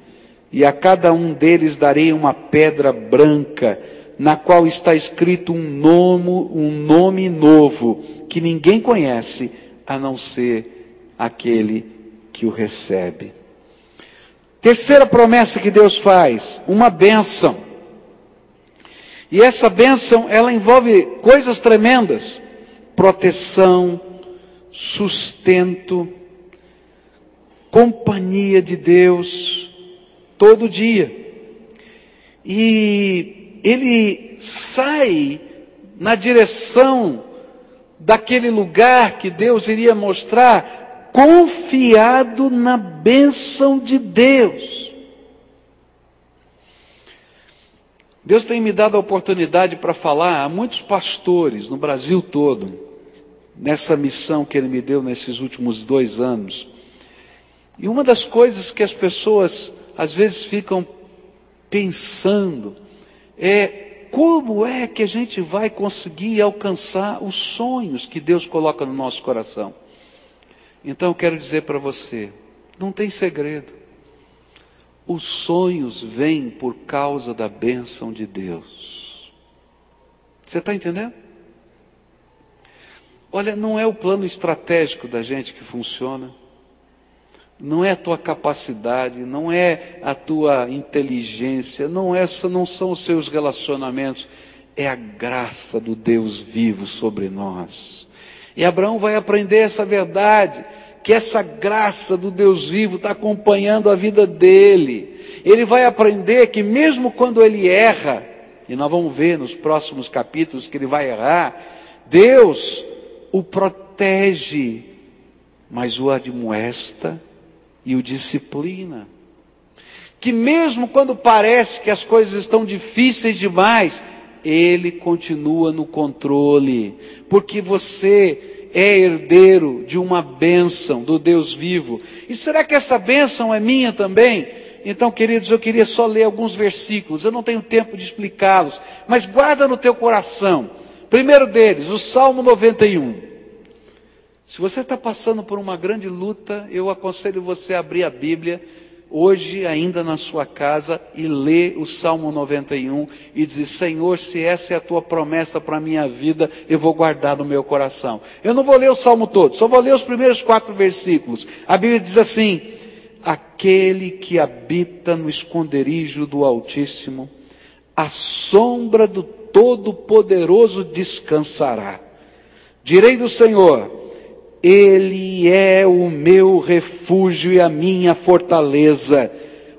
e a cada um deles darei uma pedra branca, na qual está escrito um nome, um nome novo, que ninguém conhece, a não ser aquele que o recebe. Terceira promessa que Deus faz, uma bênção. E essa bênção, ela envolve coisas tremendas: proteção, sustento, companhia de Deus, todo dia. E ele sai na direção daquele lugar que Deus iria mostrar confiado na bênção de Deus. Deus tem me dado a oportunidade para falar a muitos pastores no Brasil todo, nessa missão que Ele me deu nesses últimos dois anos. E uma das coisas que as pessoas às vezes ficam pensando é como é que a gente vai conseguir alcançar os sonhos que Deus coloca no nosso coração. Então eu quero dizer para você, não tem segredo. Os sonhos vêm por causa da bênção de Deus. Você está entendendo? Olha, não é o plano estratégico da gente que funciona, não é a tua capacidade, não é a tua inteligência, não, é, não são os seus relacionamentos, é a graça do Deus vivo sobre nós. E Abraão vai aprender essa verdade, que essa graça do Deus vivo está acompanhando a vida dele. Ele vai aprender que mesmo quando ele erra, e nós vamos ver nos próximos capítulos que ele vai errar, Deus o protege, mas o admoesta e o disciplina. Que mesmo quando parece que as coisas estão difíceis demais, ele continua no controle, porque você é herdeiro de uma bênção do Deus vivo. E será que essa bênção é minha também? Então, queridos, eu queria só ler alguns versículos, eu não tenho tempo de explicá-los, mas guarda no teu coração. Primeiro deles, o Salmo 91. Se você está passando por uma grande luta, eu aconselho você a abrir a Bíblia hoje ainda na sua casa e lê o Salmo 91 e dizer, Senhor, se essa é a tua promessa para a minha vida, eu vou guardar no meu coração. Eu não vou ler o Salmo todo, só vou ler os primeiros quatro versículos. A Bíblia diz assim, aquele que habita no esconderijo do Altíssimo, a sombra do Todo-Poderoso descansará. Direi do Senhor, Ele é o meu refúgio e a minha fortaleza,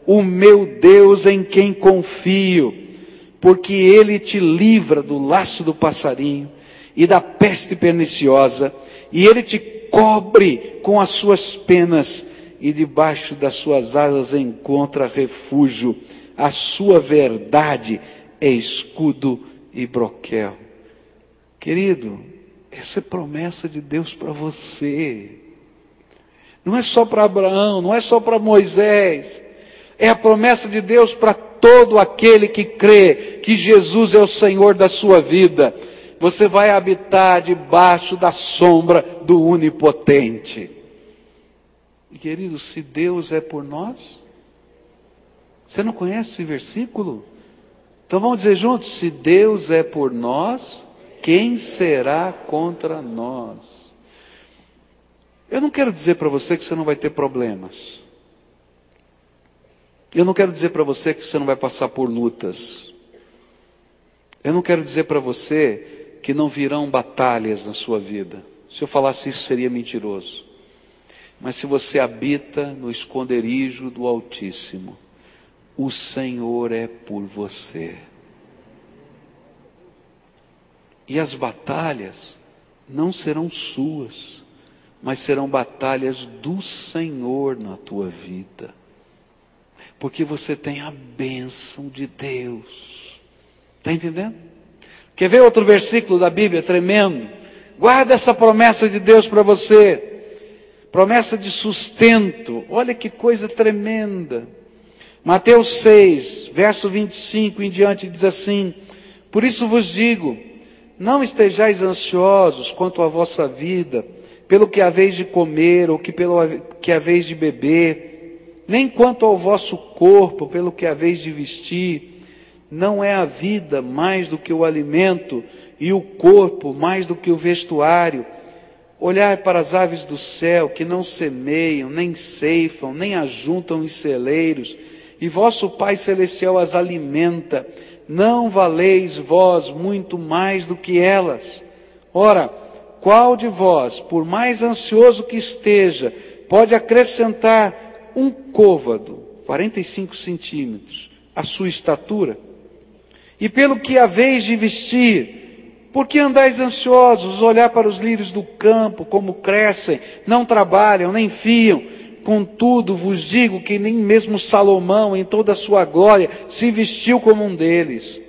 o meu Deus em quem confio, porque Ele te livra do laço do passarinho e da peste perniciosa, e Ele te cobre com as suas penas, e debaixo das suas asas encontra refúgio. A sua verdade é escudo e broquel. Querido, essa é promessa de Deus para você. Não é só para Abraão, não é só para Moisés. É a promessa de Deus para todo aquele que crê que Jesus é o Senhor da sua vida. Você vai habitar debaixo da sombra do Onipotente. E querido, se Deus é por nós, você não conhece esse versículo? Então vamos dizer juntos: se Deus é por nós, quem será contra nós? Eu não quero dizer para você que você não vai ter problemas. Eu não quero dizer para você que você não vai passar por lutas. Eu não quero dizer para você que não virão batalhas na sua vida. Se eu falasse isso seria mentiroso. Mas se você habita no esconderijo do Altíssimo, o Senhor é por você. E as batalhas não serão suas, mas serão batalhas do Senhor na tua vida. Porque você tem a bênção de Deus. Está entendendo? Quer ver outro versículo da Bíblia tremendo? Guarda essa promessa de Deus para você promessa de sustento. Olha que coisa tremenda. Mateus 6, verso 25 em diante diz assim: Por isso vos digo, não estejais ansiosos quanto à vossa vida, pelo que haveis de comer ou que pelo que haveis de beber, nem quanto ao vosso corpo, pelo que haveis de vestir. Não é a vida mais do que o alimento e o corpo mais do que o vestuário. Olhai para as aves do céu, que não semeiam, nem ceifam, nem ajuntam em celeiros, e vosso Pai Celestial as alimenta. Não valeis vós muito mais do que elas? Ora, qual de vós, por mais ansioso que esteja, pode acrescentar um côvado, 45 centímetros, à sua estatura? E pelo que haveis de vestir, por que andais ansiosos, olhar para os lírios do campo, como crescem, não trabalham, nem fiam? Contudo, vos digo que nem mesmo Salomão, em toda a sua glória, se vestiu como um deles.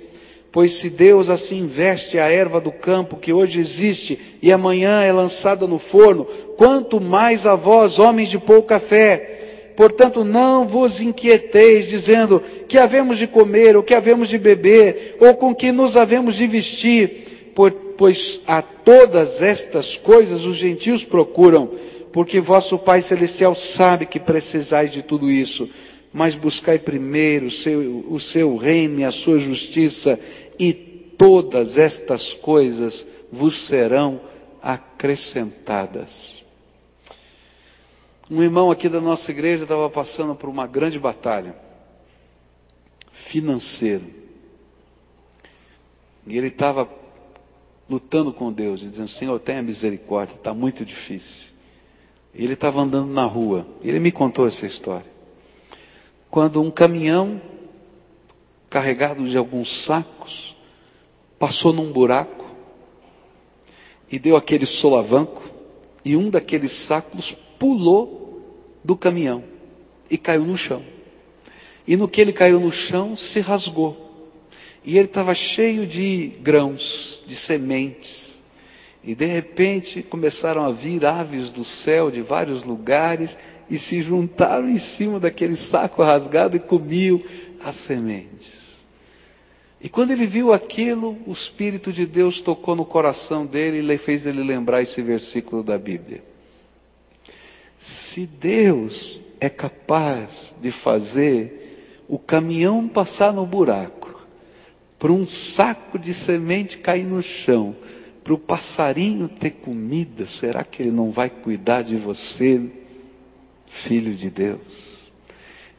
Pois se Deus assim veste a erva do campo que hoje existe e amanhã é lançada no forno, quanto mais a vós, homens de pouca fé. Portanto, não vos inquieteis, dizendo que havemos de comer, ou que havemos de beber, ou com que nos havemos de vestir pois a todas estas coisas os gentios procuram, porque vosso Pai Celestial sabe que precisais de tudo isso. Mas buscai primeiro o seu, o seu reino e a sua justiça, e todas estas coisas vos serão acrescentadas. Um irmão aqui da nossa igreja estava passando por uma grande batalha financeira. E ele estava lutando com Deus e dizendo: Senhor, tenha misericórdia, está muito difícil. Ele estava andando na rua. Ele me contou essa história. Quando um caminhão carregado de alguns sacos passou num buraco e deu aquele solavanco e um daqueles sacos pulou do caminhão e caiu no chão. E no que ele caiu no chão, se rasgou. E ele estava cheio de grãos, de sementes. E de repente começaram a vir aves do céu de vários lugares e se juntaram em cima daquele saco rasgado e comiam as sementes. E quando ele viu aquilo, o Espírito de Deus tocou no coração dele e fez ele lembrar esse versículo da Bíblia. Se Deus é capaz de fazer o caminhão passar no buraco, para um saco de semente cair no chão, para o passarinho ter comida, será que ele não vai cuidar de você, filho de Deus?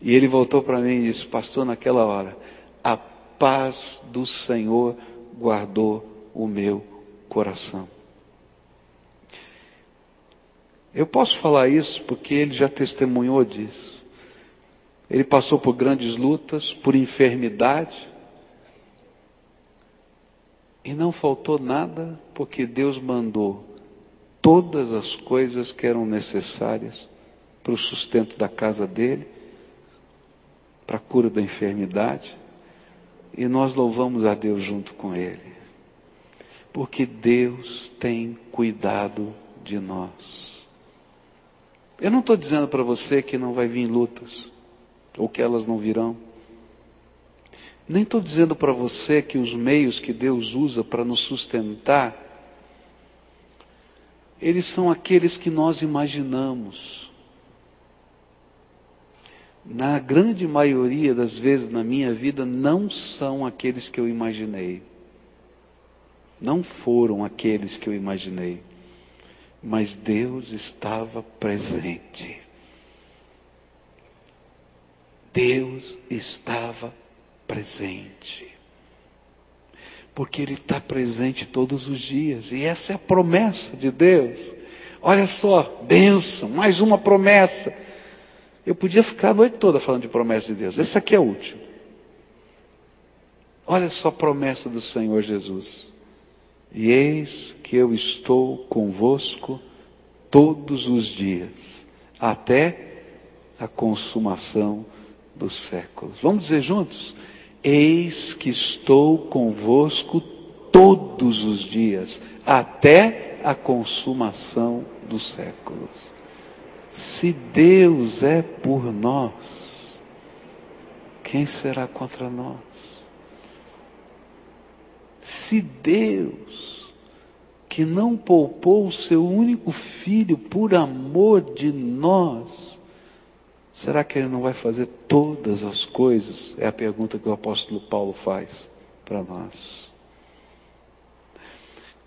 E ele voltou para mim e disse, pastor, naquela hora, a paz do Senhor guardou o meu coração. Eu posso falar isso porque ele já testemunhou disso. Ele passou por grandes lutas, por enfermidade, e não faltou nada, porque Deus mandou todas as coisas que eram necessárias para o sustento da casa dele, para a cura da enfermidade, e nós louvamos a Deus junto com ele, porque Deus tem cuidado de nós. Eu não estou dizendo para você que não vai vir lutas, ou que elas não virão. Nem estou dizendo para você que os meios que Deus usa para nos sustentar, eles são aqueles que nós imaginamos. Na grande maioria das vezes na minha vida, não são aqueles que eu imaginei. Não foram aqueles que eu imaginei. Mas Deus estava presente. Deus estava presente. Porque Ele está presente todos os dias. E essa é a promessa de Deus. Olha só, bênção, mais uma promessa. Eu podia ficar a noite toda falando de promessa de Deus. Essa aqui é última. Olha só a promessa do Senhor Jesus. E eis que eu estou convosco todos os dias, até a consumação dos séculos. Vamos dizer juntos? Eis que estou convosco todos os dias, até a consumação dos séculos. Se Deus é por nós, quem será contra nós? Se Deus, que não poupou o seu único filho por amor de nós, Será que ele não vai fazer todas as coisas? É a pergunta que o apóstolo Paulo faz para nós.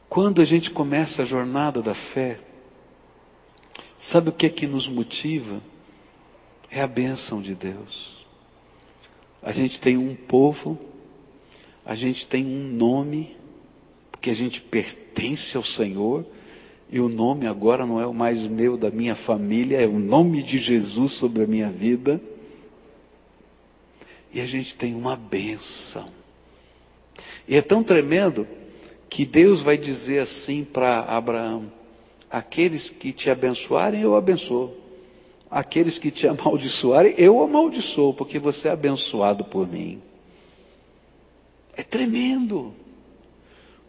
Quando a gente começa a jornada da fé, sabe o que é que nos motiva? É a bênção de Deus. A gente tem um povo, a gente tem um nome, porque a gente pertence ao Senhor, e o nome agora não é o mais meu da minha família, é o nome de Jesus sobre a minha vida. E a gente tem uma benção. E é tão tremendo que Deus vai dizer assim para Abraão: aqueles que te abençoarem, eu abençoo. Aqueles que te amaldiçoarem, eu amaldiçoo, porque você é abençoado por mim. É tremendo.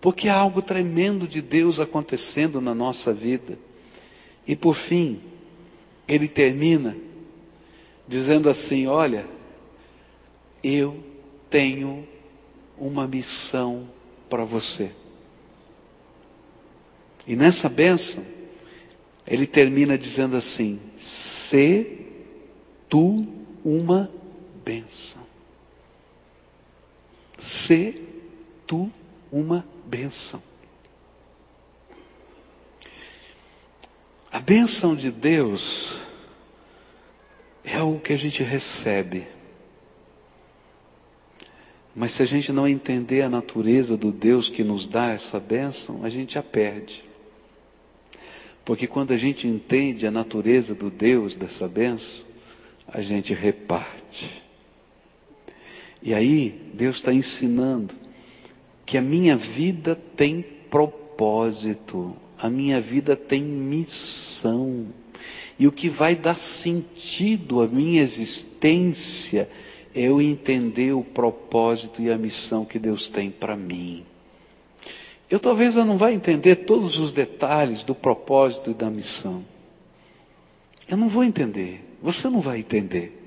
Porque há algo tremendo de Deus acontecendo na nossa vida. E por fim, ele termina dizendo assim: Olha, eu tenho uma missão para você. E nessa bênção, ele termina dizendo assim: Se tu uma bênção. Se tu uma bênção. A bênção de Deus é algo que a gente recebe. Mas se a gente não entender a natureza do Deus que nos dá essa bênção, a gente a perde. Porque quando a gente entende a natureza do Deus dessa bênção, a gente reparte. E aí, Deus está ensinando que a minha vida tem propósito, a minha vida tem missão. E o que vai dar sentido à minha existência é eu entender o propósito e a missão que Deus tem para mim. Eu talvez eu não vá entender todos os detalhes do propósito e da missão. Eu não vou entender. Você não vai entender.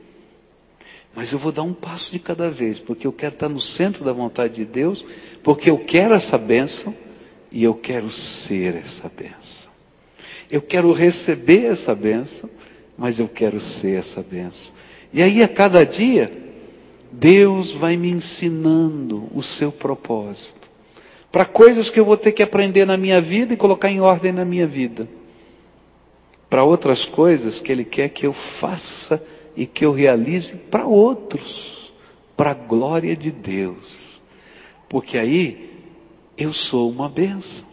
Mas eu vou dar um passo de cada vez, porque eu quero estar no centro da vontade de Deus, porque eu quero essa bênção e eu quero ser essa bênção. Eu quero receber essa bênção, mas eu quero ser essa bênção. E aí a cada dia Deus vai me ensinando o seu propósito. Para coisas que eu vou ter que aprender na minha vida e colocar em ordem na minha vida. Para outras coisas que Ele quer que eu faça e que eu realize para outros. Para a glória de Deus. Porque aí eu sou uma benção.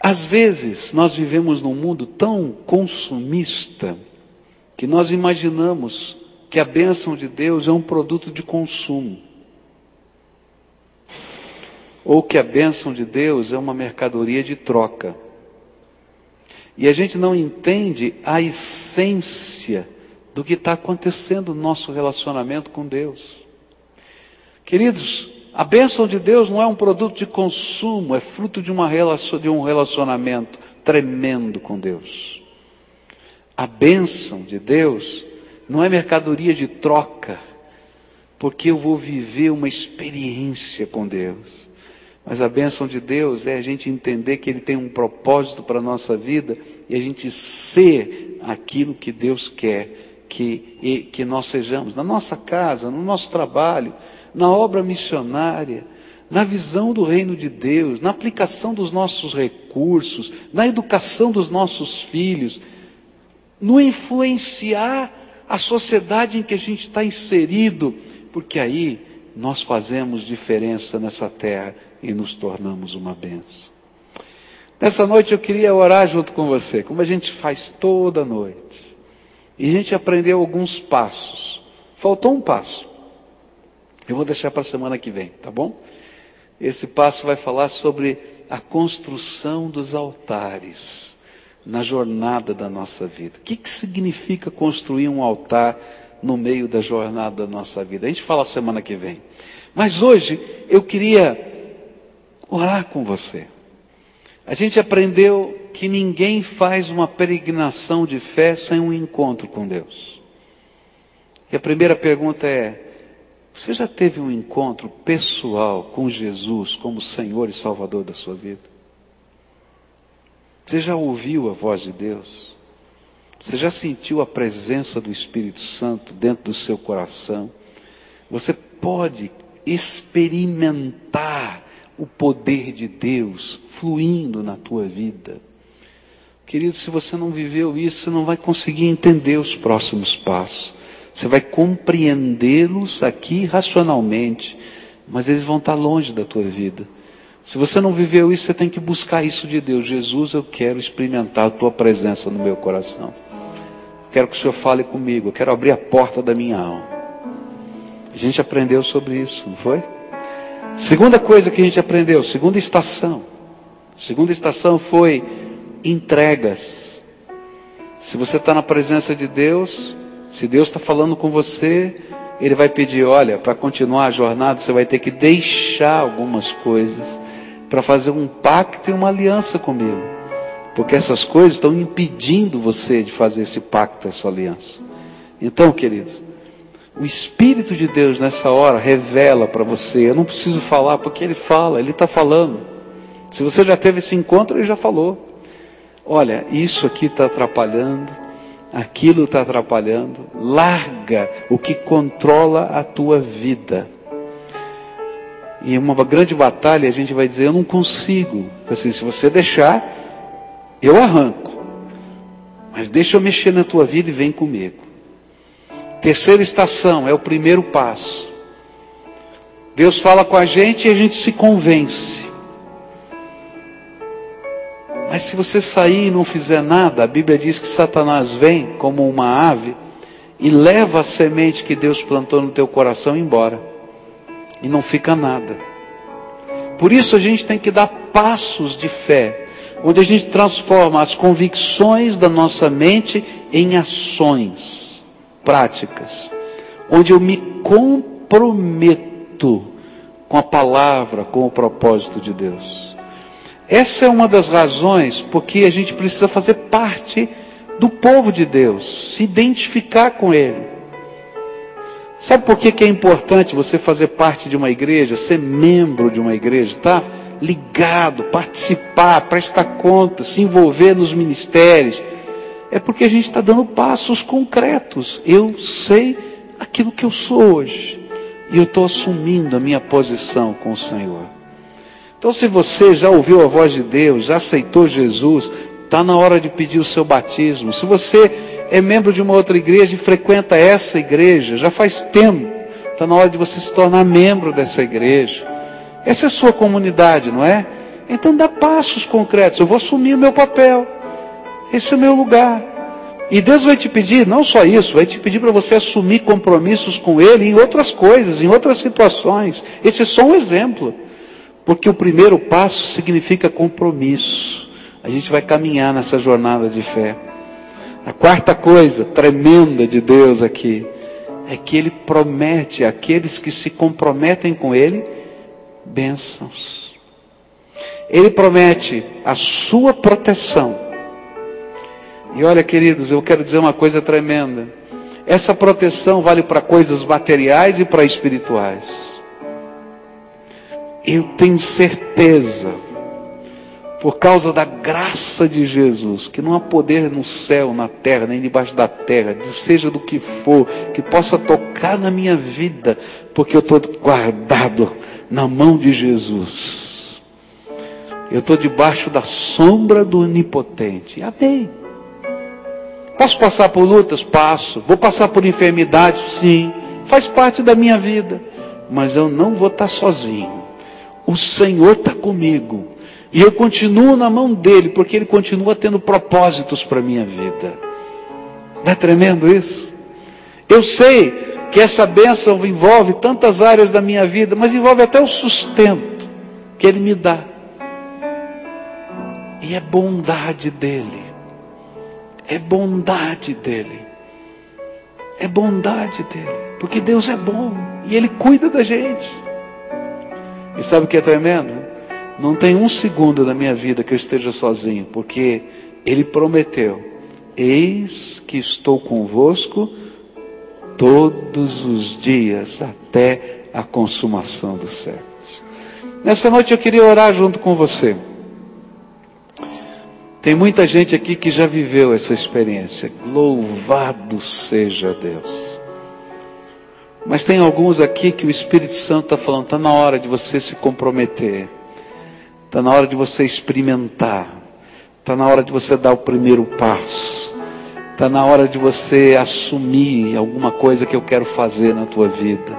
Às vezes nós vivemos num mundo tão consumista que nós imaginamos que a bênção de Deus é um produto de consumo. Ou que a bênção de Deus é uma mercadoria de troca. E a gente não entende a essência do que está acontecendo no nosso relacionamento com Deus. Queridos, a bênção de Deus não é um produto de consumo, é fruto de, relacion, de um relacionamento tremendo com Deus. A bênção de Deus não é mercadoria de troca, porque eu vou viver uma experiência com Deus. Mas a bênção de Deus é a gente entender que Ele tem um propósito para a nossa vida e a gente ser aquilo que Deus quer que, que nós sejamos, na nossa casa, no nosso trabalho, na obra missionária, na visão do reino de Deus, na aplicação dos nossos recursos, na educação dos nossos filhos, no influenciar a sociedade em que a gente está inserido, porque aí nós fazemos diferença nessa terra e nos tornamos uma benção. Nessa noite eu queria orar junto com você, como a gente faz toda noite. E a gente aprendeu alguns passos. Faltou um passo. Eu vou deixar para a semana que vem, tá bom? Esse passo vai falar sobre a construção dos altares na jornada da nossa vida. O que, que significa construir um altar no meio da jornada da nossa vida? A gente fala semana que vem. Mas hoje eu queria orar com você. A gente aprendeu que ninguém faz uma peregrinação de fé sem um encontro com Deus. E a primeira pergunta é: você já teve um encontro pessoal com Jesus como Senhor e Salvador da sua vida? Você já ouviu a voz de Deus? Você já sentiu a presença do Espírito Santo dentro do seu coração? Você pode experimentar o poder de Deus fluindo na tua vida. Querido, se você não viveu isso, você não vai conseguir entender os próximos passos. Você vai compreendê-los aqui racionalmente, mas eles vão estar longe da tua vida. Se você não viveu isso, você tem que buscar isso de Deus. Jesus, eu quero experimentar a tua presença no meu coração. Quero que o Senhor fale comigo. Eu quero abrir a porta da minha alma. A gente aprendeu sobre isso, não foi? Segunda coisa que a gente aprendeu, segunda estação. Segunda estação foi entregas. Se você está na presença de Deus, se Deus está falando com você, Ele vai pedir: olha, para continuar a jornada, você vai ter que deixar algumas coisas para fazer um pacto e uma aliança comigo. Porque essas coisas estão impedindo você de fazer esse pacto, essa aliança. Então, querido, o Espírito de Deus nessa hora revela para você. Eu não preciso falar porque Ele fala, Ele está falando. Se você já teve esse encontro, Ele já falou. Olha, isso aqui está atrapalhando, aquilo está atrapalhando. Larga o que controla a tua vida. E uma grande batalha a gente vai dizer, eu não consigo. Assim, se você deixar, eu arranco. Mas deixa eu mexer na tua vida e vem comigo. Terceira estação é o primeiro passo. Deus fala com a gente e a gente se convence. Mas se você sair e não fizer nada, a Bíblia diz que Satanás vem como uma ave e leva a semente que Deus plantou no teu coração embora. E não fica nada. Por isso a gente tem que dar passos de fé, onde a gente transforma as convicções da nossa mente em ações práticas, onde eu me comprometo com a palavra, com o propósito de Deus. Essa é uma das razões porque a gente precisa fazer parte do povo de Deus, se identificar com Ele. Sabe por que, que é importante você fazer parte de uma igreja, ser membro de uma igreja, tá ligado, participar, prestar conta, se envolver nos ministérios? É porque a gente está dando passos concretos. Eu sei aquilo que eu sou hoje. E eu estou assumindo a minha posição com o Senhor. Então, se você já ouviu a voz de Deus, já aceitou Jesus, Está na hora de pedir o seu batismo. Se você é membro de uma outra igreja e frequenta essa igreja, já faz tempo, está na hora de você se tornar membro dessa igreja. Essa é a sua comunidade, não é? Então dá passos concretos. Eu vou assumir o meu papel. Esse é o meu lugar. E Deus vai te pedir, não só isso, vai te pedir para você assumir compromissos com Ele em outras coisas, em outras situações. Esse é só um exemplo. Porque o primeiro passo significa compromisso a gente vai caminhar nessa jornada de fé. A quarta coisa tremenda de Deus aqui é que Ele promete àqueles que se comprometem com Ele bênçãos. Ele promete a sua proteção. E olha, queridos, eu quero dizer uma coisa tremenda. Essa proteção vale para coisas materiais e para espirituais. Eu tenho certeza por causa da graça de Jesus, que não há poder no céu, na terra, nem debaixo da terra, seja do que for, que possa tocar na minha vida, porque eu estou guardado na mão de Jesus. Eu estou debaixo da sombra do Onipotente. Amém. Posso passar por lutas? Passo. Vou passar por enfermidades? Sim. Faz parte da minha vida. Mas eu não vou estar sozinho. O Senhor está comigo. E eu continuo na mão dele, porque ele continua tendo propósitos para a minha vida. Não é tremendo isso? Eu sei que essa bênção envolve tantas áreas da minha vida, mas envolve até o sustento que ele me dá. E é bondade dele. É bondade dele. É bondade dele. Porque Deus é bom e ele cuida da gente. E sabe o que é tremendo? Não tem um segundo da minha vida que eu esteja sozinho, porque Ele prometeu: Eis que estou convosco todos os dias até a consumação dos séculos. Nessa noite eu queria orar junto com você. Tem muita gente aqui que já viveu essa experiência. Louvado seja Deus. Mas tem alguns aqui que o Espírito Santo está falando, está na hora de você se comprometer. Está na hora de você experimentar. Está na hora de você dar o primeiro passo. Está na hora de você assumir alguma coisa que eu quero fazer na tua vida.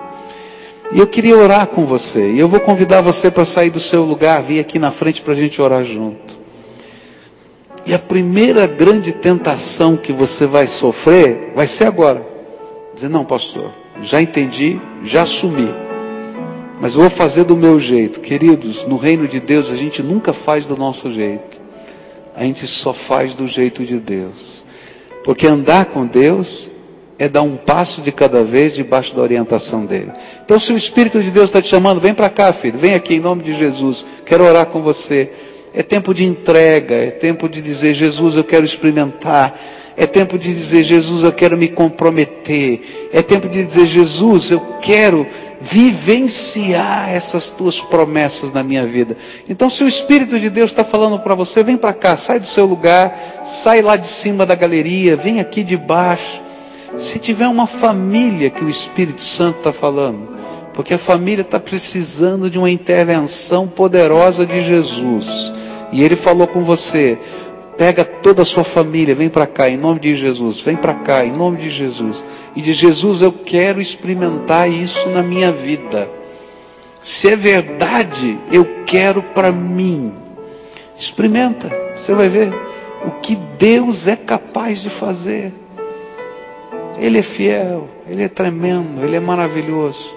E eu queria orar com você. E eu vou convidar você para sair do seu lugar, vir aqui na frente para a gente orar junto. E a primeira grande tentação que você vai sofrer vai ser agora. Dizer, não, pastor, já entendi, já assumi. Mas vou fazer do meu jeito. Queridos, no reino de Deus a gente nunca faz do nosso jeito. A gente só faz do jeito de Deus. Porque andar com Deus é dar um passo de cada vez debaixo da orientação dele. Então, se o Espírito de Deus está te chamando, vem para cá, filho, vem aqui em nome de Jesus. Quero orar com você. É tempo de entrega, é tempo de dizer: Jesus, eu quero experimentar. É tempo de dizer: Jesus, eu quero me comprometer. É tempo de dizer: Jesus, eu quero vivenciar essas tuas promessas na minha vida. Então, se o Espírito de Deus está falando para você, vem para cá, sai do seu lugar, sai lá de cima da galeria, vem aqui de baixo. Se tiver uma família que o Espírito Santo está falando, porque a família está precisando de uma intervenção poderosa de Jesus, e ele falou com você, Pega toda a sua família, vem para cá, em nome de Jesus. Vem para cá, em nome de Jesus. E diz: Jesus, eu quero experimentar isso na minha vida. Se é verdade, eu quero para mim. Experimenta, você vai ver o que Deus é capaz de fazer. Ele é fiel, ele é tremendo, ele é maravilhoso.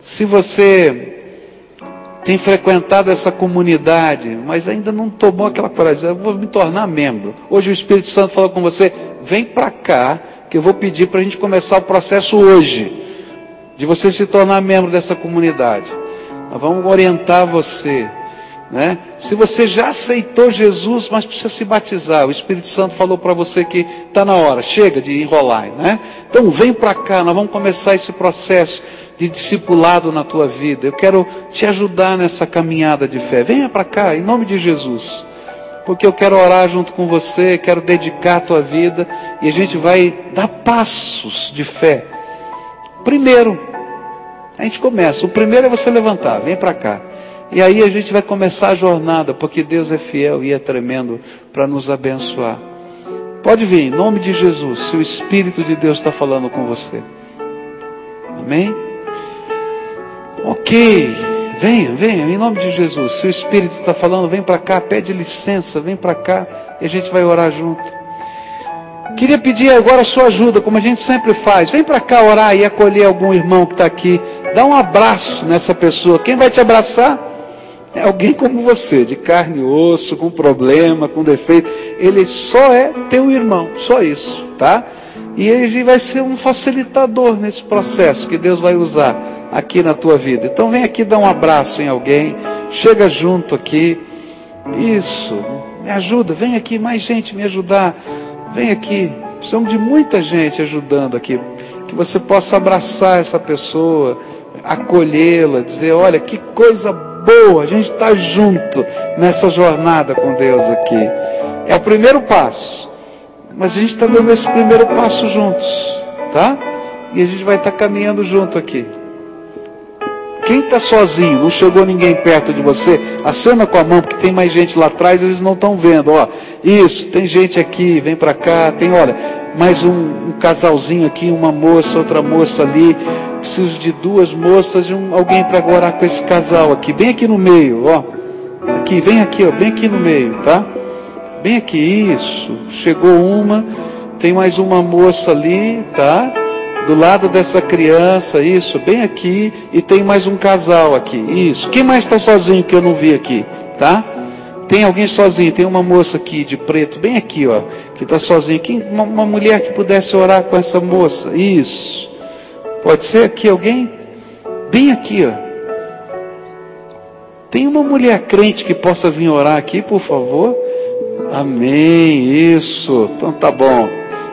Se você tem frequentado essa comunidade, mas ainda não tomou aquela coragem, eu vou me tornar membro. Hoje o Espírito Santo falou com você, vem para cá, que eu vou pedir para a gente começar o processo hoje, de você se tornar membro dessa comunidade. Nós vamos orientar você. Né? Se você já aceitou Jesus, mas precisa se batizar, o Espírito Santo falou para você que está na hora, chega de enrolar, né? Então vem para cá, nós vamos começar esse processo de discipulado na tua vida. Eu quero te ajudar nessa caminhada de fé. Venha para cá, em nome de Jesus. Porque eu quero orar junto com você, quero dedicar a tua vida e a gente vai dar passos de fé. Primeiro, a gente começa. O primeiro é você levantar, vem para cá. E aí a gente vai começar a jornada, porque Deus é fiel e é tremendo para nos abençoar. Pode vir, em nome de Jesus, se o Espírito de Deus está falando com você. Amém? Ok, venha, venha, em nome de Jesus. Se o Espírito está falando, vem para cá, pede licença, vem para cá e a gente vai orar junto. Queria pedir agora a sua ajuda, como a gente sempre faz. Vem para cá orar e acolher algum irmão que está aqui. Dá um abraço nessa pessoa. Quem vai te abraçar? É alguém como você, de carne e osso, com problema, com defeito. Ele só é teu irmão, só isso, tá? E ele vai ser um facilitador nesse processo que Deus vai usar aqui na tua vida. Então vem aqui dar um abraço em alguém, chega junto aqui. Isso, me ajuda, vem aqui, mais gente me ajudar. Vem aqui, precisamos de muita gente ajudando aqui. Que você possa abraçar essa pessoa, acolhê-la, dizer: olha, que coisa boa, a gente está junto nessa jornada com Deus aqui. É o primeiro passo. Mas a gente está dando esse primeiro passo juntos, tá? E a gente vai estar tá caminhando junto aqui. Quem está sozinho, não chegou ninguém perto de você, acena com a mão, porque tem mais gente lá atrás, eles não estão vendo. Ó, isso, tem gente aqui, vem para cá, tem, olha, mais um, um, casalzinho aqui, uma moça, outra moça ali. Preciso de duas moças e um, alguém para orar com esse casal aqui, bem aqui no meio, ó. Aqui, vem aqui, ó, bem aqui no meio, tá? Bem aqui, isso. Chegou uma, tem mais uma moça ali, tá? Do lado dessa criança, isso, bem aqui. E tem mais um casal aqui, isso. Quem mais está sozinho que eu não vi aqui, tá? Tem alguém sozinho, tem uma moça aqui de preto, bem aqui, ó, que está sozinha. Quem, uma, uma mulher que pudesse orar com essa moça, isso. Pode ser aqui alguém? Bem aqui, ó. Tem uma mulher crente que possa vir orar aqui, por favor? Amém, isso. Então tá bom.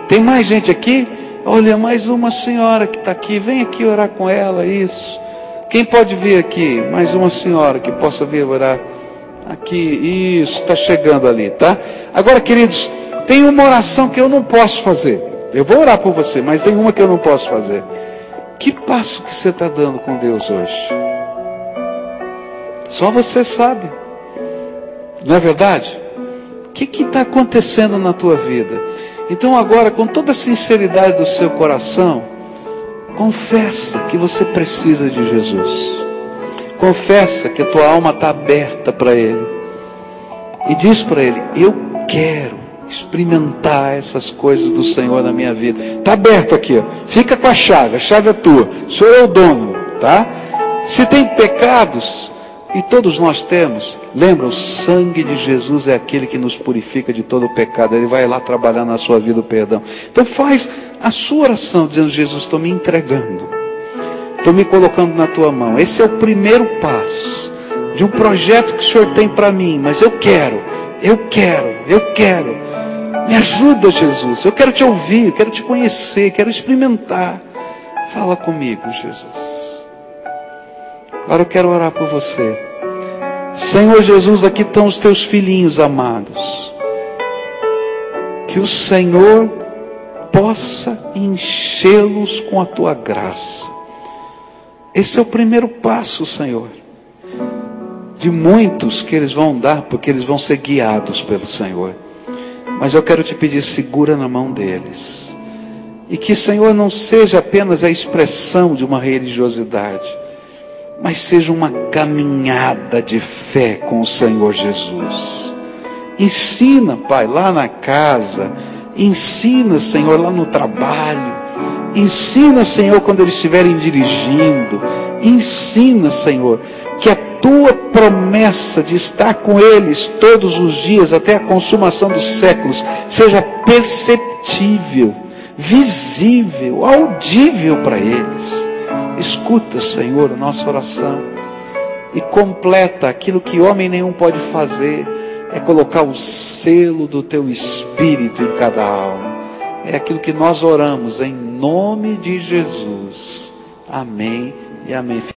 Tem mais gente aqui? Olha, mais uma senhora que está aqui. Vem aqui orar com ela, isso. Quem pode vir aqui? Mais uma senhora que possa vir orar. Aqui, isso, está chegando ali, tá? Agora, queridos, tem uma oração que eu não posso fazer. Eu vou orar por você, mas tem uma que eu não posso fazer. Que passo que você está dando com Deus hoje? Só você sabe. Não é verdade? O que está acontecendo na tua vida? Então, agora, com toda a sinceridade do seu coração, confessa que você precisa de Jesus. Confessa que a tua alma está aberta para Ele. E diz para Ele: Eu quero experimentar essas coisas do Senhor na minha vida. Está aberto aqui, ó. fica com a chave, a chave é tua. O Senhor é o dono, tá? Se tem pecados, e todos nós temos. Lembra, o sangue de Jesus é aquele que nos purifica de todo o pecado. Ele vai lá trabalhar na sua vida o perdão. Então faz a sua oração dizendo: Jesus, estou me entregando. Estou me colocando na tua mão. Esse é o primeiro passo de um projeto que o Senhor tem para mim. Mas eu quero, eu quero, eu quero. Me ajuda, Jesus. Eu quero te ouvir, quero te conhecer, quero experimentar. Fala comigo, Jesus. Agora eu quero orar por você. Senhor Jesus, aqui estão os teus filhinhos amados. Que o Senhor possa enchê-los com a tua graça. Esse é o primeiro passo, Senhor. de muitos que eles vão dar, porque eles vão ser guiados pelo Senhor. Mas eu quero te pedir, segura na mão deles. E que, Senhor, não seja apenas a expressão de uma religiosidade, mas seja uma caminhada de fé com o Senhor Jesus. Ensina, Pai, lá na casa, ensina, Senhor, lá no trabalho, ensina, Senhor, quando eles estiverem dirigindo, ensina, Senhor, que a tua promessa de estar com eles todos os dias até a consumação dos séculos seja perceptível, visível, audível para eles. Escuta, Senhor, a nossa oração e completa aquilo que homem nenhum pode fazer, é colocar o selo do teu espírito em cada alma. É aquilo que nós oramos em nome de Jesus. Amém e amém.